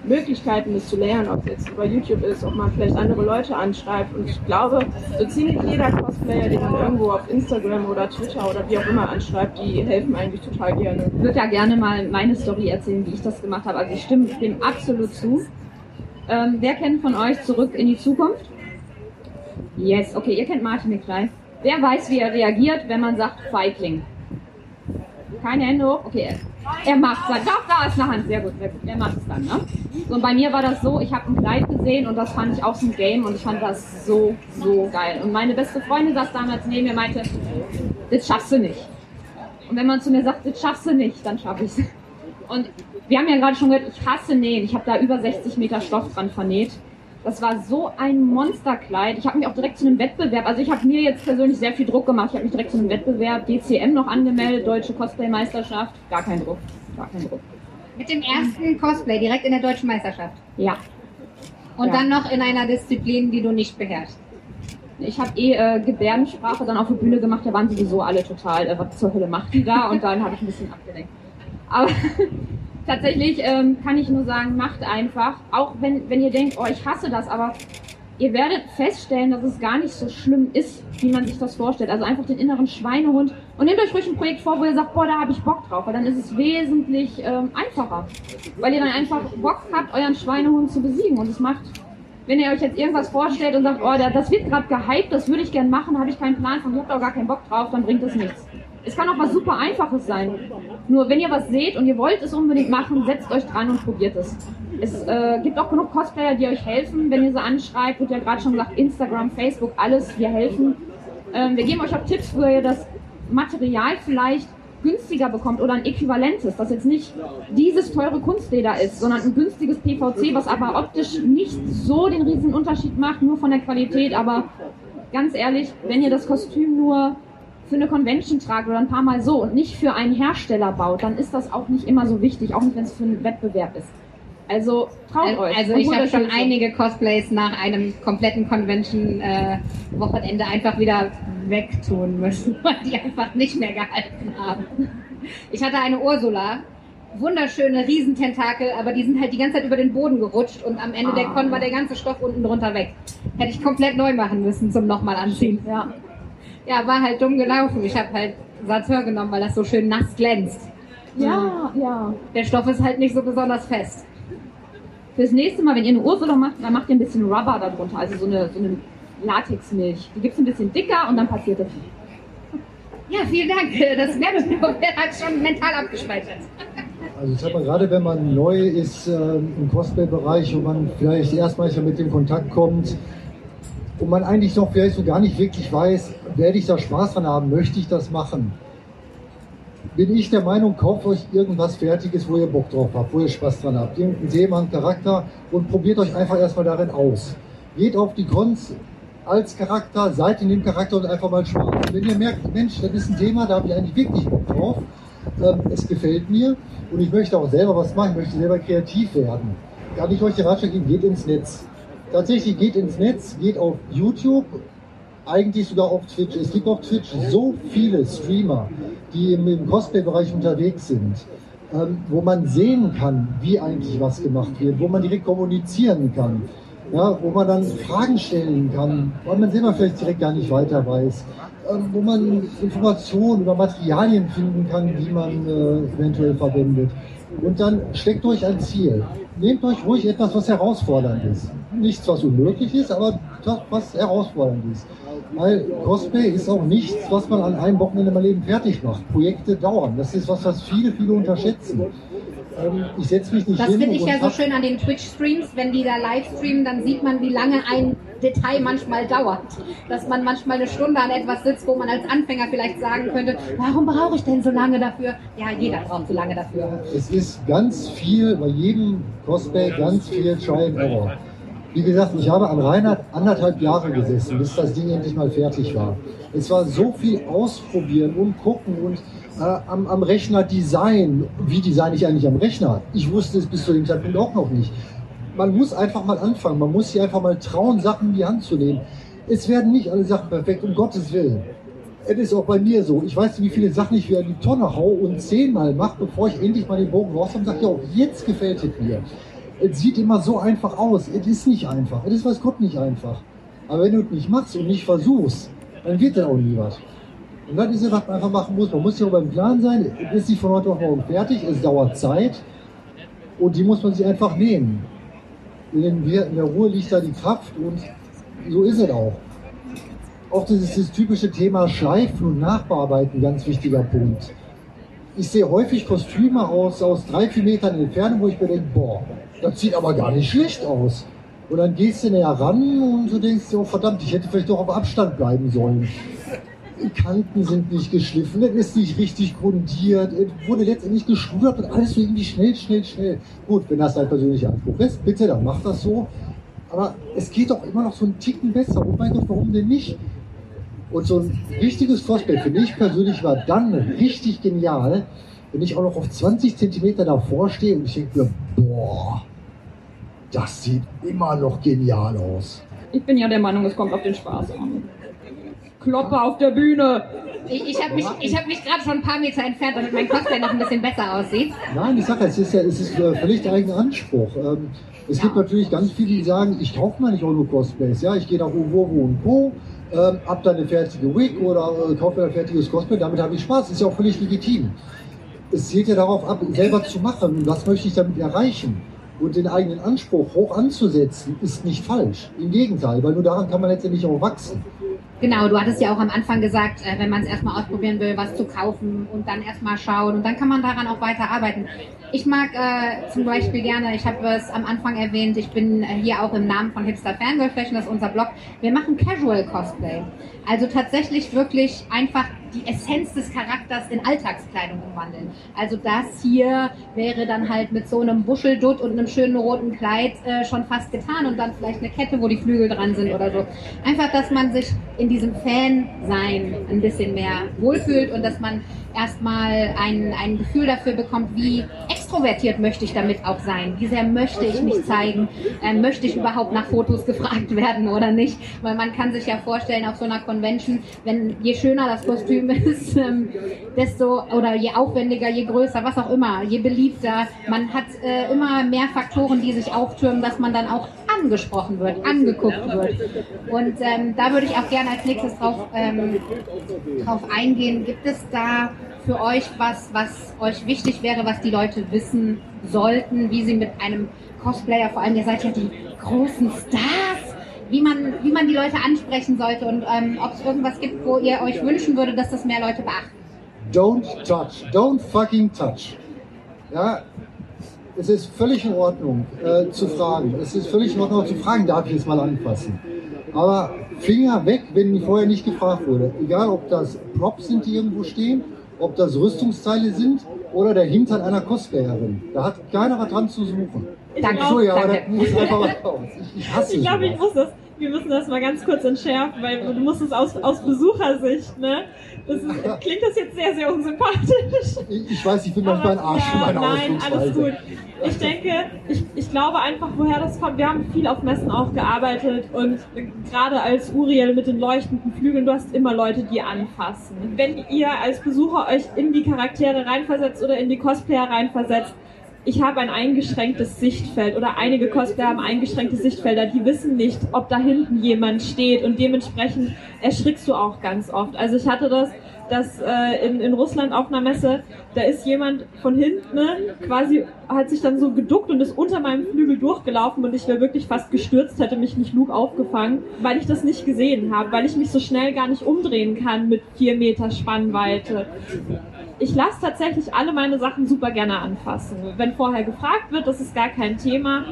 Möglichkeiten, das zu lernen, ob es jetzt über YouTube ist, ob man vielleicht andere Leute anschreibt. Und ich glaube, so ziemlich jeder Cosplayer, den man irgendwo auf Instagram oder Twitter oder wie auch immer anschreibt, die helfen eigentlich total gerne. Ich würde ja gerne mal meine Story erzählen, wie ich das gemacht habe. Also ich stimme dem absolut zu. Ähm, wer kennt von euch zurück in die Zukunft? Yes, okay, ihr kennt Martin McFly. Wer weiß, wie er reagiert, wenn man sagt Feigling? Keine Hände hoch? Okay, er macht es dann. Doch, da ist eine Hand. Sehr gut, sehr gut. Er macht es dann, ne? So, und bei mir war das so, ich habe ein Kleid gesehen und das fand ich auch so ein Game und ich fand das so, so geil. Und meine beste Freundin saß damals neben mir und meinte, das schaffst du nicht. Und wenn man zu mir sagt, das schaffst du nicht, dann schaffe ich es. Und wir haben ja gerade schon gehört, ich hasse nähen. Ich habe da über 60 Meter Stoff dran vernäht. Das war so ein Monsterkleid. Ich habe mich auch direkt zu einem Wettbewerb, also ich habe mir jetzt persönlich sehr viel Druck gemacht. Ich habe mich direkt zu einem Wettbewerb DCM noch angemeldet, Deutsche Cosplay-Meisterschaft. Gar kein Druck. Gar kein Druck. Mit dem ersten Cosplay direkt in der deutschen Meisterschaft. Ja. Und Ja. dann noch in einer Disziplin, die du nicht beherrschst. Ich habe eh äh, Gebärdensprache dann auf der Bühne gemacht, da waren sowieso alle total, äh, was zur Hölle macht die da? Und dann habe ich ein bisschen abgelenkt. Aber tatsächlich ähm, kann ich nur sagen, macht einfach, auch wenn, wenn ihr denkt, oh, ich hasse das, aber ihr werdet feststellen, dass es gar nicht so schlimm ist, wie man sich das vorstellt. Also einfach den inneren Schweinehund und nehmt euch ruhig ein Projekt vor, wo ihr sagt, boah, da habe ich Bock drauf, weil dann ist es wesentlich ähm, einfacher. Weil ihr dann einfach Bock habt, euren Schweinehund zu besiegen und es macht wenn ihr euch jetzt irgendwas vorstellt und sagt, oh, da- das wird gerade gehypt, das würde ich gern machen, habe ich keinen Plan von, habt auch gar keinen Bock drauf, dann bringt das nichts. Es kann auch was super Einfaches sein. Nur wenn ihr was seht und ihr wollt es unbedingt machen, setzt euch dran und probiert es. Es äh, gibt auch genug Cosplayer, die euch helfen, wenn ihr sie anschreibt, wird ja gerade schon gesagt, Instagram, Facebook, alles, wir helfen. Ähm, wir geben euch auch Tipps, wo ihr das Material vielleicht günstiger bekommt oder ein äquivalentes, das jetzt nicht dieses teure Kunstleder ist, sondern ein günstiges PVC, was aber optisch nicht so den riesen Unterschied macht, nur von der Qualität, aber ganz ehrlich, wenn ihr das Kostüm nur für eine Convention tragt oder ein paar Mal so und nicht für einen Hersteller baut, dann ist das auch nicht immer so wichtig, auch nicht wenn es für einen Wettbewerb ist. Also traut euch. Also ich habe schon einige Cosplays nach einem kompletten Convention-Wochenende einfach wieder wegtun müssen, weil die einfach nicht mehr gehalten haben. Ich hatte eine Ursula, wunderschöne Riesententakel, aber die sind halt die ganze Zeit über den Boden gerutscht und am Ende der Con war der ganze Stoff unten drunter weg. Hätte ich komplett neu machen müssen zum nochmal anziehen. Ja. Ja, war halt dumm gelaufen. Ich habe halt Sateur genommen, weil das so schön nass glänzt. Ja, ja. Der Stoff ist halt nicht so besonders fest. Fürs nächste Mal, wenn ihr eine Ursula macht, dann macht ihr ein bisschen Rubber darunter, also so eine, so eine Latexmilch. Die gibt's ein bisschen dicker und dann passiert das. Ja, vielen Dank. Das Werbebüro hat schon mental abgespeichert. Also ich sag mal, gerade wenn man neu ist ähm, im Cosplay-Bereich und man vielleicht erstmal mit dem Kontakt kommt und man eigentlich noch vielleicht so gar nicht wirklich weiß, werde ich da Spaß dran haben, möchte ich das machen, bin ich der Meinung, kauft euch irgendwas Fertiges, wo ihr Bock drauf habt, wo ihr Spaß dran habt. Irgendein Thema, einen Charakter und probiert euch einfach erstmal darin aus. Geht auf die Cons als Charakter, seid in dem Charakter und einfach mal Spaß. Wenn ihr merkt, Mensch, das ist ein Thema, da habe ich eigentlich wirklich Bock drauf, ähm, es gefällt mir und ich möchte auch selber was machen, ich möchte selber kreativ werden. Kann ich euch den Ratschlag geben, geht ins Netz. Tatsächlich geht ins Netz, geht auf YouTube, eigentlich sogar auf Twitch. Es gibt auf Twitch so viele Streamer, die im, im Cosplay-Bereich unterwegs sind, ähm, wo man sehen kann, wie eigentlich was gemacht wird, wo man direkt kommunizieren kann, ja, wo man dann Fragen stellen kann, weil man selber vielleicht direkt gar nicht weiter weiß, ähm, wo man Informationen über Materialien finden kann, die man äh, eventuell verwendet. Und dann steckt euch ein Ziel. Nehmt euch ruhig etwas, was herausfordernd ist. Nichts, was unmöglich ist, aber das, was herausfordernd ist. Weil Cosplay ist auch nichts, was man an einem Wochenende mal eben fertig macht. Projekte dauern. Das ist was, was viele, viele unterschätzen. Ähm, ich setze mich nicht Das hin finde ich ja so schön an den Twitch-Streams, wenn die da live streamen, dann sieht man, wie lange ein Detail manchmal dauert. Dass man manchmal eine Stunde an etwas sitzt, wo man als Anfänger vielleicht sagen könnte, warum brauche ich denn so lange dafür? Ja, jeder braucht so lange dafür. Es ist ganz viel, bei jedem Cosplay ganz viel Try and Error. Wie gesagt, ich habe an Reinhard anderthalb Jahre gesessen, bis das Ding endlich mal fertig war. Es war so viel ausprobieren und gucken und äh, am, am Rechner Design. Wie design ich eigentlich am Rechner? Ich wusste es bis zu dem Zeitpunkt auch noch nicht. Man muss einfach mal anfangen. Man muss sich einfach mal trauen, Sachen in die Hand zu nehmen. Es werden nicht alle Sachen perfekt, um Gottes Willen. Es ist auch bei mir so. Ich weiß nicht, wie viele Sachen ich wieder in die Tonne hau und zehnmal mache, bevor ich endlich mal den Bogen raus habe und sage, ja, jetzt gefällt es mir. Es sieht immer so einfach aus. Es ist nicht einfach. Es ist weiß Gott nicht einfach. Aber wenn du es nicht machst und nicht versuchst, dann wird dann auch nie was. Und das ist ja, was man einfach machen muss. Man muss ja auch beim Plan sein. Es ist nicht von heute auf morgen fertig. Es dauert Zeit. Und die muss man sich einfach nehmen. In, der Ruhe liegt da die Kraft und so ist es auch. Auch das ist das typische Thema Schleifen und Nachbearbeiten, ganz wichtiger Punkt. Ich sehe häufig Kostüme aus, aus drei, vier Metern Entfernung, wo ich mir denke, boah, das sieht aber gar nicht schlecht aus. Und dann gehst du näher ran und du denkst, oh verdammt, ich hätte vielleicht doch auf Abstand bleiben sollen. Kanten sind nicht geschliffen, es ist nicht richtig grundiert, es wurde letztendlich geschrudert und alles so irgendwie schnell, schnell, schnell. Gut, wenn das dein persönlicher Anspruch ist, bitte, dann mach das so. Aber es geht doch immer noch so einen Ticken besser. Oh mein Gott, warum denn nicht? Und so ein richtiges Cosplay, finde ich persönlich, war dann richtig genial, wenn ich auch noch auf 20 Zentimeter davor stehe und ich denke mir, boah, das sieht immer noch genial aus. Ich bin ja der Meinung, es kommt auf den Spaß an. Kloppe auf der Bühne. Ich, ich habe mich, ich hab mich gerade schon ein paar Meter entfernt, damit mein Cosplay noch ein bisschen besser aussieht. Nein, ich sage, es ist ja, es ist äh, völlig der eigene Anspruch. Ähm, es gibt natürlich ganz viele, die sagen, ich kaufe mal nicht auch nur Cosplays. Ja, ich gehe nach Uwowo und Co., ähm, hab dann eine fertige Wig oder äh, kaufe mir ein fertiges Cosplay, damit habe ich Spaß. Ist ja auch völlig legitim. Es zielt ja darauf ab, selber zu machen. Was möchte ich damit erreichen? Und den eigenen Anspruch hoch anzusetzen, ist nicht falsch. Im Gegenteil, weil nur daran kann man letztendlich auch wachsen. Genau, du hattest ja auch am Anfang gesagt, äh, wenn man es erstmal ausprobieren will, was zu kaufen und dann erstmal schauen und dann kann man daran auch weiter arbeiten. Ich mag äh, zum Beispiel gerne, ich habe es am Anfang erwähnt, ich bin äh, hier auch im Namen von Hipster Fangirl Fashion, das ist unser Blog. Wir machen Casual Cosplay. Also tatsächlich wirklich einfach die Essenz des Charakters in Alltagskleidung umwandeln. Also das hier wäre dann halt mit so einem Buscheldutt und einem schönen roten Kleid äh, schon fast getan und dann vielleicht eine Kette, wo die Flügel dran sind oder so. Einfach, dass man sich in diesem Fan-Sein ein bisschen mehr wohlfühlt und dass man erstmal ein, ein Gefühl dafür bekommt, wie extrovertiert möchte ich damit auch sein, wie sehr möchte ich mich zeigen, ähm, möchte ich überhaupt nach Fotos gefragt werden oder nicht, weil man kann sich ja vorstellen auf so einer Convention, wenn je schöner das Kostüm ist, ähm, desto oder je aufwendiger, je größer, was auch immer, je beliebter, man hat äh, immer mehr Faktoren, die sich auftürmen, dass man dann auch angesprochen wird, angeguckt wird. Und ähm, da würde ich auch gerne als nächstes drauf, ähm, drauf eingehen. Gibt es da für euch was, was euch wichtig wäre, was die Leute wissen sollten, wie sie mit einem Cosplayer, vor allem ihr seid ja die großen Stars, wie man, wie man die Leute ansprechen sollte und ähm, ob es irgendwas gibt, wo ihr euch wünschen würdet, dass das mehr Leute beachten. Don't touch. Don't fucking touch. Ja, es ist völlig in Ordnung äh, zu fragen. Es ist völlig in Ordnung zu fragen, darf ich es mal anfassen. Aber Finger weg, wenn vorher nicht gefragt wurde. Egal, ob das Props sind, die irgendwo stehen, ob das Rüstungsteile sind oder der Hintern einer Cosplayerin. Da hat keiner was dran zu suchen. Danke. So, ja, aber das muss einfach was raus. Ich, ich hasse Ich glaube, ich muss das, wir müssen das mal ganz kurz entschärfen, weil du musst es aus, aus Besuchersicht, ne? Das ist, klingt das jetzt sehr, sehr unsympathisch. Ich, ich weiß, ich bin manchmal ein Arsch in ja, meiner nein, alles gut. Ich denke, ich, ich glaube einfach, woher das kommt. Wir haben viel auf Messen auch gearbeitet und gerade als Uriel mit den leuchtenden Flügeln, du hast immer Leute, die anfassen. Wenn ihr als Besucher euch in die Charaktere reinversetzt oder in die Cosplayer reinversetzt, ich habe ein eingeschränktes Sichtfeld oder einige Cosplayer haben eingeschränkte Sichtfelder, die wissen nicht, ob da hinten jemand steht und dementsprechend erschrickst du auch ganz oft. Also ich hatte das, dass äh, in, in Russland auf einer Messe, da ist jemand von hinten ne, quasi, hat sich dann so geduckt und ist unter meinem Flügel durchgelaufen und ich wäre wirklich fast gestürzt, hätte mich nicht Luke aufgefangen, weil ich das nicht gesehen habe, weil ich mich so schnell gar nicht umdrehen kann mit vier Meter Spannweite ich lasse tatsächlich alle meine Sachen super gerne anfassen. Wenn vorher gefragt wird, das ist gar kein Thema.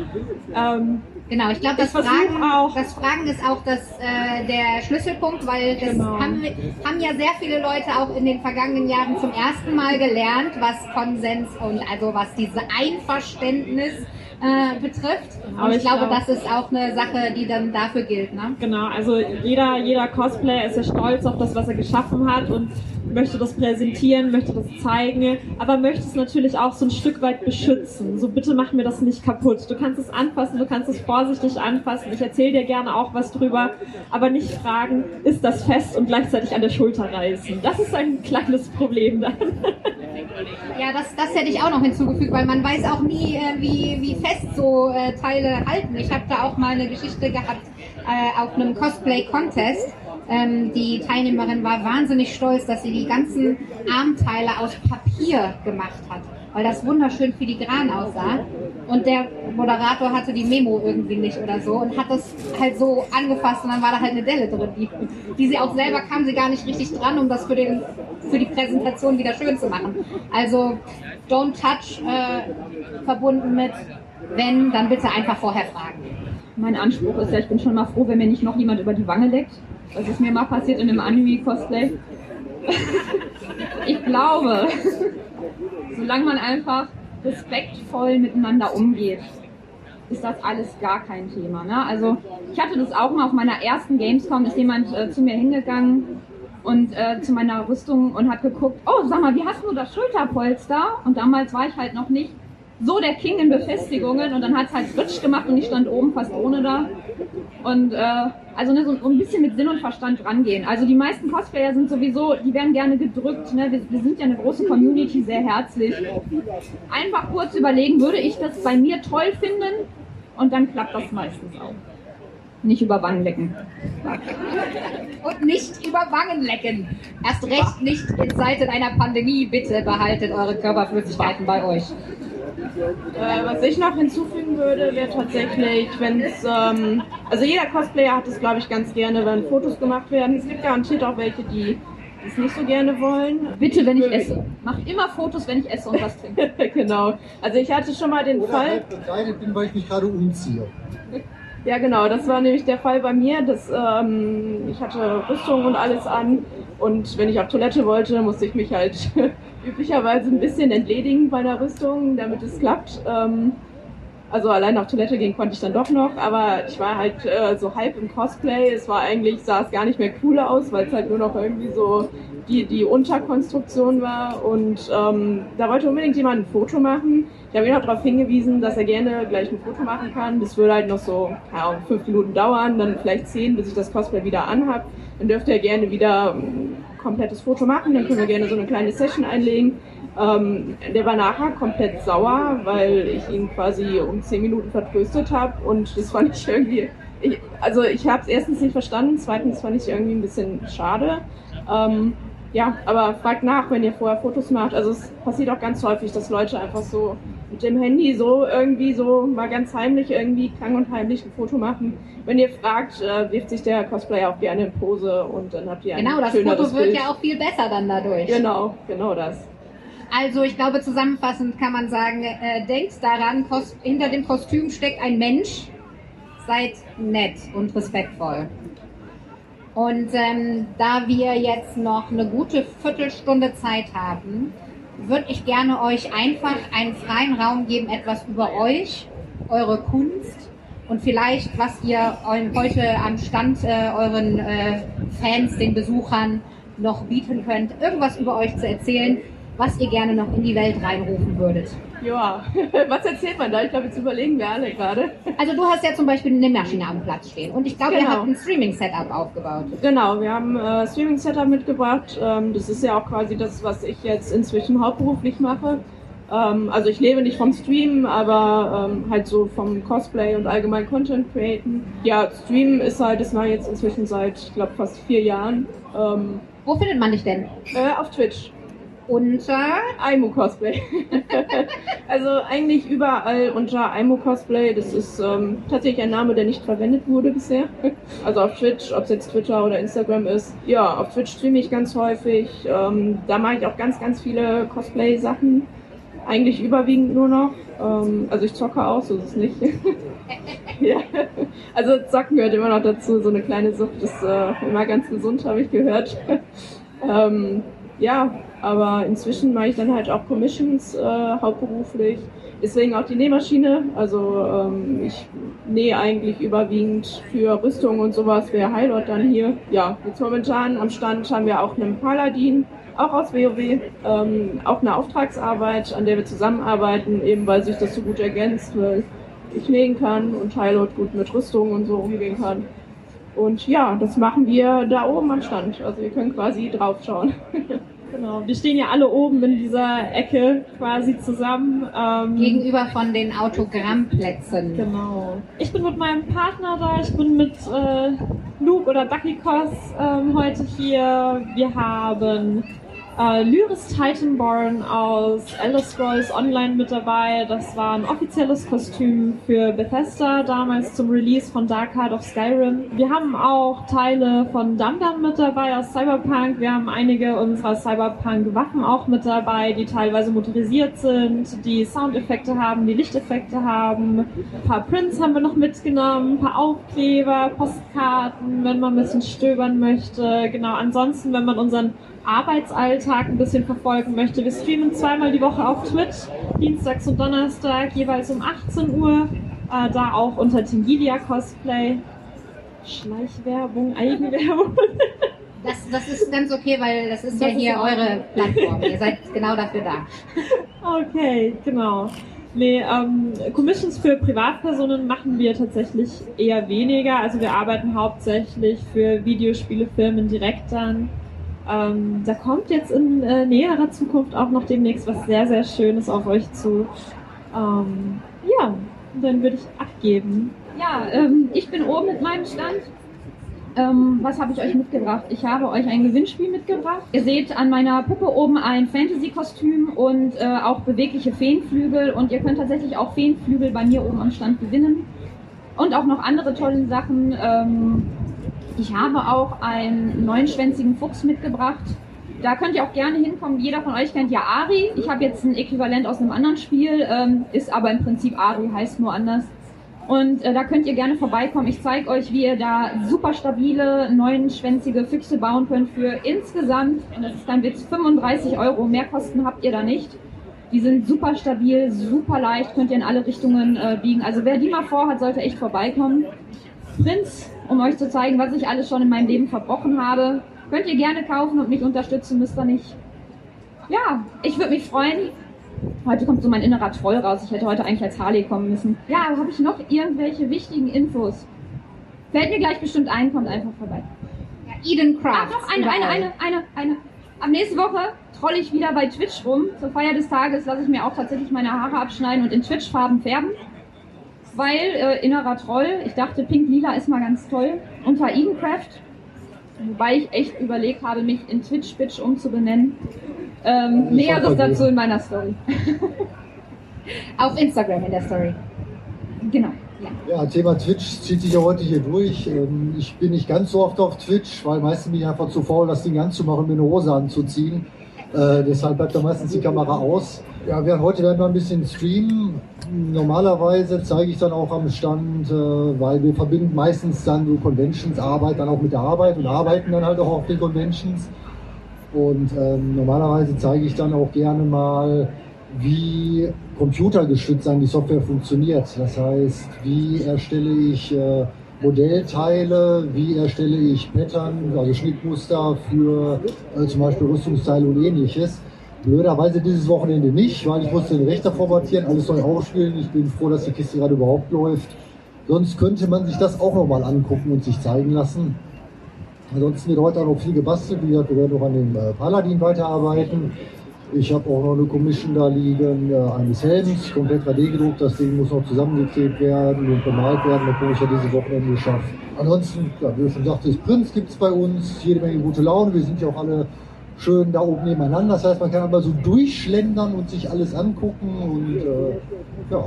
Ähm, Genau, ich glaube, das, Fragen, auch- das Fragen ist auch das, äh, der Schlüsselpunkt, weil das Genau. haben, haben ja sehr viele Leute auch in den vergangenen Jahren zum ersten Mal gelernt, was Konsens und also was diese Einverständnis äh, betrifft. Und Aber ich, ich glaube, glaub- das ist auch eine Sache, die dann dafür gilt. Ne? Genau, also jeder, jeder Cosplayer ist ja stolz auf das, was er geschaffen hat und möchte das präsentieren, möchte das zeigen, aber möchte es natürlich auch so ein Stück weit beschützen. So bitte mach mir das nicht kaputt. Du kannst es anfassen, du kannst es vorsichtig anfassen. Ich erzähle dir gerne auch was drüber, aber nicht fragen, ist das fest und gleichzeitig an der Schulter reißen. Das ist ein kleines Problem dann. Ja, das, das hätte ich auch noch hinzugefügt, weil man weiß auch nie, äh, wie, wie fest so äh, Teile halten. Ich habe da auch mal eine Geschichte gehabt äh, auf einem Cosplay-Contest. Ähm, die Teilnehmerin war wahnsinnig stolz, dass sie die ganzen Armteile aus Papier gemacht hat, weil das wunderschön filigran aussah. Und der Moderator hatte die Memo irgendwie nicht oder so und hat das halt so angefasst und dann war da halt eine Delle drin. Die, die sie auch selber kam sie gar nicht richtig dran, um das für, den, für die Präsentation wieder schön zu machen. Also Don't Touch äh, verbunden mit wenn, dann bitte einfach vorher fragen. Mein Anspruch ist ja, ich bin schon mal froh, wenn mir nicht noch jemand über die Wange leckt. Das ist mir mal passiert in einem Anime-Cosplay. ich glaube, solange man einfach respektvoll miteinander umgeht, ist das alles gar kein Thema. Ne? Also ich hatte das auch mal auf meiner ersten Gamescom, ist jemand äh, zu mir hingegangen und äh, zu meiner Rüstung und hat geguckt, oh sag mal, wie hast du das Schulterpolster? Und damals war ich halt noch nicht so der King in Befestigungen und dann hat es halt Fritsch gemacht und ich stand oben fast ohne da. Und äh, also ne, so ein bisschen mit Sinn und Verstand rangehen. Also die meisten Cosplayer sind sowieso, die werden gerne gedrückt. Ne? Wir, wir sind ja eine große Community, sehr herzlich. Einfach kurz überlegen, würde ich das bei mir toll finden? Und dann klappt das meistens auch. Nicht über Wangen lecken. Und nicht über Wangen lecken. Erst recht nicht in Zeiten einer Pandemie. Bitte behaltet eure Körperflüssigkeiten bei euch. Äh, was ich noch hinzufügen würde, wäre tatsächlich, wenn es, ähm, also jeder Cosplayer hat es, glaube ich, ganz gerne, wenn Fotos gemacht werden. Es gibt garantiert auch welche, die es nicht so gerne wollen. Bitte, wenn ich esse. Macht immer Fotos, wenn ich esse und was trinke. genau. Also ich hatte schon mal den Oder Fall. bekleidet bin, weil ich mich gerade umziehe. Ja, genau, das war nämlich der Fall bei mir. Dass, ähm, ich hatte Rüstung und alles an und wenn ich auf Toilette wollte, musste ich mich halt üblicherweise ein bisschen entledigen bei der Rüstung, damit es klappt. Ähm, also allein auf Toilette gehen konnte ich dann doch noch, aber ich war halt äh, so halb im Cosplay. Es war eigentlich, sah es gar nicht mehr cool aus, weil es halt nur noch irgendwie so die, die Unterkonstruktion war. Und ähm, da wollte unbedingt jemand ein Foto machen. Ich habe ihn auch darauf hingewiesen, dass er gerne gleich ein Foto machen kann. Das würde halt noch so, Ahnung, fünf Minuten dauern, dann vielleicht zehn, bis ich das Cosplay wieder anhab. Dann dürfte er gerne wieder ein komplettes Foto machen, dann können wir gerne so eine kleine Session einlegen. Ähm, der war nachher komplett sauer, weil ich ihn quasi um 10 Minuten vertröstet habe und das fand ich irgendwie. Ich, also ich habe es erstens nicht verstanden, zweitens fand ich irgendwie ein bisschen schade. Ähm, ja, aber fragt nach, wenn ihr vorher Fotos macht. Also es passiert auch ganz häufig, dass Leute einfach so mit dem Handy so irgendwie so mal ganz heimlich irgendwie klang und heimlich ein Foto machen. Wenn ihr fragt, äh, wirft sich der Cosplayer auch gerne in Pose und dann habt ihr ein Genau, das Foto wird Bild. ja auch viel besser dann dadurch. Genau, genau das. Also ich glaube, zusammenfassend kann man sagen, äh, denkt daran, Kos hinter dem Kostüm steckt ein Mensch. Seid nett und respektvoll. Und ähm, da wir jetzt noch eine gute Viertelstunde Zeit haben, würde ich gerne euch einfach einen freien Raum geben, etwas über euch, eure Kunst und vielleicht, was ihr eu- heute am Stand äh, euren äh, Fans, den Besuchern noch bieten könnt, irgendwas über euch zu erzählen, was ihr gerne noch in die Welt reinrufen würdet. Ja, was erzählt man da? Ich glaube, jetzt überlegen wir alle gerade. Also du hast ja zum Beispiel eine Maschine am Platz stehen und ich glaube, ihr Genau. habt ein Streaming-Setup aufgebaut. Genau, wir haben äh, Streaming-Setup mitgebracht. Ähm, das ist ja auch quasi das, was ich jetzt inzwischen hauptberuflich mache. Ähm, also ich lebe nicht vom Streamen, aber ähm, halt so vom Cosplay und allgemein Content createn. Ja, Streamen ist halt, das war jetzt inzwischen seit, ich glaube, fast vier Jahren. Ähm, Wo findet man dich denn? äh, auf Twitch. Unter Aimu Cosplay. also eigentlich überall unter Aimu Cosplay. Das ist ähm, tatsächlich ein Name, der nicht verwendet wurde bisher. Also auf Twitch, ob es jetzt Twitter oder Instagram ist. Ja, auf Twitch streame ich ganz häufig. Ähm, da mache ich auch ganz, ganz viele Cosplay-Sachen. Eigentlich überwiegend nur noch. Ähm, also ich zocke auch, so ist es nicht. ja. Also zocken gehört immer noch dazu, so eine kleine Sucht ist äh, immer ganz gesund, habe ich gehört. ähm, ja, aber inzwischen mache ich dann halt auch Commissions äh, hauptberuflich. Deswegen auch die Nähmaschine. Also ähm, ich nähe eigentlich überwiegend für Rüstung und sowas. Wäre Highlight dann hier. Ja, jetzt momentan am Stand haben wir auch einen Paladin, auch aus WoW. Ähm, auch eine Auftragsarbeit, an der wir zusammenarbeiten, eben weil sich das so gut ergänzt, weil ich nähen kann und Highlight gut mit Rüstung und so umgehen kann. Und ja, das machen wir da oben am Stand. Also ihr könnt quasi draufschauen. Genau, wir stehen ja alle oben in dieser Ecke quasi zusammen. Ähm, gegenüber von den Autogrammplätzen. Genau. Ich bin mit meinem Partner da, ich bin mit äh, Luke oder Ducky Cos ähm, heute hier. Wir haben äh, Lyris Titanborn aus Elder Scrolls Online mit dabei. Das war ein offizielles Kostüm für Bethesda damals zum Release von Dark Heart of Skyrim. Wir haben auch Teile von Dum mit dabei aus Cyberpunk. Wir haben einige unserer Cyberpunk-Waffen auch mit dabei, die teilweise motorisiert sind, die Soundeffekte haben, die Lichteffekte haben. Ein paar Prints haben wir noch mitgenommen, ein paar Aufkleber, Postkarten, wenn man ein bisschen stöbern möchte. Genau, ansonsten, wenn man unseren Arbeitsalltag ein bisschen verfolgen möchte. Wir streamen zweimal die Woche auf Twitch, dienstags und Donnerstag, jeweils um 18 Uhr. Äh, da auch unter Tingilia Cosplay. Schleichwerbung, Eigenwerbung. Das, das ist ganz okay, weil das ist das ja hier ist eure Plattform. Ihr seid genau dafür da. Okay, genau. Nee, ähm, Commissions für Privatpersonen machen wir tatsächlich eher weniger. Also wir arbeiten hauptsächlich für Videospielefirmen direkt dann. Ähm, da kommt jetzt in äh, näherer Zukunft auch noch demnächst was sehr, sehr Schönes auf euch zu. Ähm, ja, dann würde ich abgeben. Ja, ähm, ich bin oben mit meinem Stand. Ähm, was habe ich euch mitgebracht? Ich habe euch ein Gewinnspiel mitgebracht. Ihr seht an meiner Puppe oben ein Fantasy-Kostüm und äh, auch bewegliche Feenflügel. Und ihr könnt tatsächlich auch Feenflügel bei mir oben am Stand gewinnen. Und auch noch andere tolle Sachen. Ich habe auch einen neunschwänzigen Fuchs mitgebracht. Da könnt ihr auch gerne hinkommen. Jeder von euch kennt ja Ari. Ich habe jetzt ein Äquivalent aus einem anderen Spiel, ähm, ist aber im Prinzip Ari, heißt nur anders. Und äh, da könnt ihr gerne vorbeikommen. Ich zeige euch, wie ihr da super stabile, neunschwänzige Füchse bauen könnt für insgesamt, und das ist dann Witz, 35 Euro. Mehr Kosten habt ihr da nicht. Die sind super stabil, super leicht, könnt ihr in alle Richtungen äh, biegen. Also wer die mal vorhat, sollte echt vorbeikommen. Prinz, um euch zu zeigen, was ich alles schon in meinem Leben verbrochen habe. Könnt ihr gerne kaufen und mich unterstützen, müsst ihr nicht. Ja, ich würde mich freuen. Heute kommt so mein innerer Troll raus. Ich hätte heute eigentlich als Harley kommen müssen. Ja, habe ich noch irgendwelche wichtigen Infos? Fällt mir gleich bestimmt ein, kommt einfach vorbei. Ja, Eden Craft. Ach, noch eine, eine, eine, eine, eine. Am nächsten Woche trolle ich wieder bei Twitch rum. Zur Feier des Tages lasse ich mir auch tatsächlich meine Haare abschneiden und in Twitch-Farben färben weil äh, innerer Troll, ich dachte Pink-Lila ist mal ganz toll, unter Edencraft, wobei ich echt überlegt habe, mich in Twitch-Bitch umzubenennen. Ähm, Näheres dazu in meiner Story. Auf Instagram in der Story. Genau. Ja. ja, Thema Twitch zieht sich ja heute hier durch. Ähm, ich bin nicht ganz so oft auf Twitch, weil meistens bin ich einfach zu faul, das Ding anzumachen und mir eine Hose anzuziehen. Äh, deshalb bleibt da meistens die Kamera aus. Ja, wir, heute werden wir ein bisschen streamen. Normalerweise zeige ich dann auch am Stand, äh, weil wir verbinden meistens dann so Conventions Arbeit dann auch mit der Arbeit und arbeiten dann halt auch auf den Conventions. Und ähm, normalerweise zeige ich dann auch gerne mal, wie computergestützt dann die Software funktioniert. Das heißt, wie erstelle ich äh, Modellteile, wie erstelle ich Pattern, also Schnittmuster für äh, zum Beispiel Rüstungsteile und ähnliches. Blöderweise dieses Wochenende nicht, weil ich musste den Rechner formatieren, alles neu aufspielen. Ich bin froh, dass die Kiste gerade überhaupt läuft. Sonst könnte man sich das auch nochmal angucken und sich zeigen lassen. Ansonsten wird heute auch noch viel gebastelt. Wie gesagt, wir werden noch an dem äh, Paladin weiterarbeiten. Ich habe auch noch eine Commission da liegen, äh, eines Helms, komplett 3D gedruckt. Das Ding muss noch zusammengeklebt werden und bemalt werden. Das habe ich ja diese Wochenende geschafft. Ansonsten, ja, wie du schon sagtest, Prinz gibt es bei uns, jede Menge gute Laune. Wir sind ja auch alle schön da oben nebeneinander. Das heißt, man kann aber so durchschlendern und sich alles angucken und äh, ja.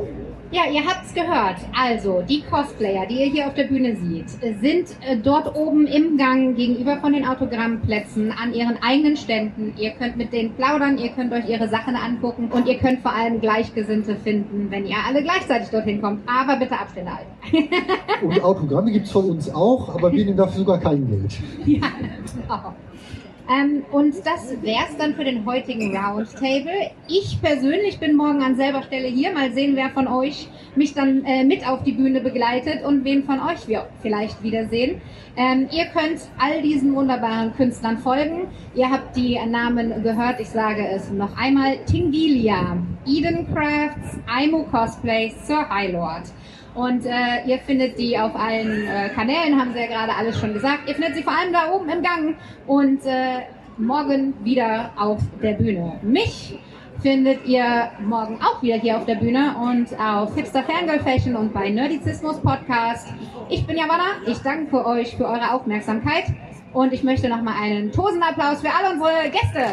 Ja, ihr habt's gehört. Also, die Cosplayer, die ihr hier auf der Bühne seht, sind äh, dort oben im Gang gegenüber von den Autogrammplätzen an ihren eigenen Ständen. Ihr könnt mit denen plaudern, ihr könnt euch ihre Sachen angucken und ihr könnt vor allem Gleichgesinnte finden, wenn ihr alle gleichzeitig dorthin kommt. Aber bitte Abstände halten. und Autogramme gibt's von uns auch, aber wir nehmen dafür sogar kein Geld. Ja, genau. Ähm, und das wär's dann für den heutigen Roundtable. Ich persönlich bin morgen an selber Stelle hier. Mal sehen, wer von euch mich dann äh, mit auf die Bühne begleitet und wen von euch wir vielleicht wiedersehen. Ähm, ihr könnt all diesen wunderbaren Künstlern folgen. Ihr habt die Namen gehört. Ich sage es noch einmal. Tingilia, Eden Crafts, Aimo Cosplay, Sir High Lord. Und äh, ihr findet die auf allen äh, Kanälen, haben sie ja gerade alles schon gesagt. Ihr findet sie vor allem da oben im Gang und äh, morgen wieder auf der Bühne. Mich findet ihr morgen auch wieder hier auf der Bühne und auf Hipster Fangirl Fashion und bei Nerdizismus Podcast. Ich bin Javanna, ich danke euch für eure Aufmerksamkeit und ich möchte nochmal einen Tosenapplaus für alle unsere Gäste.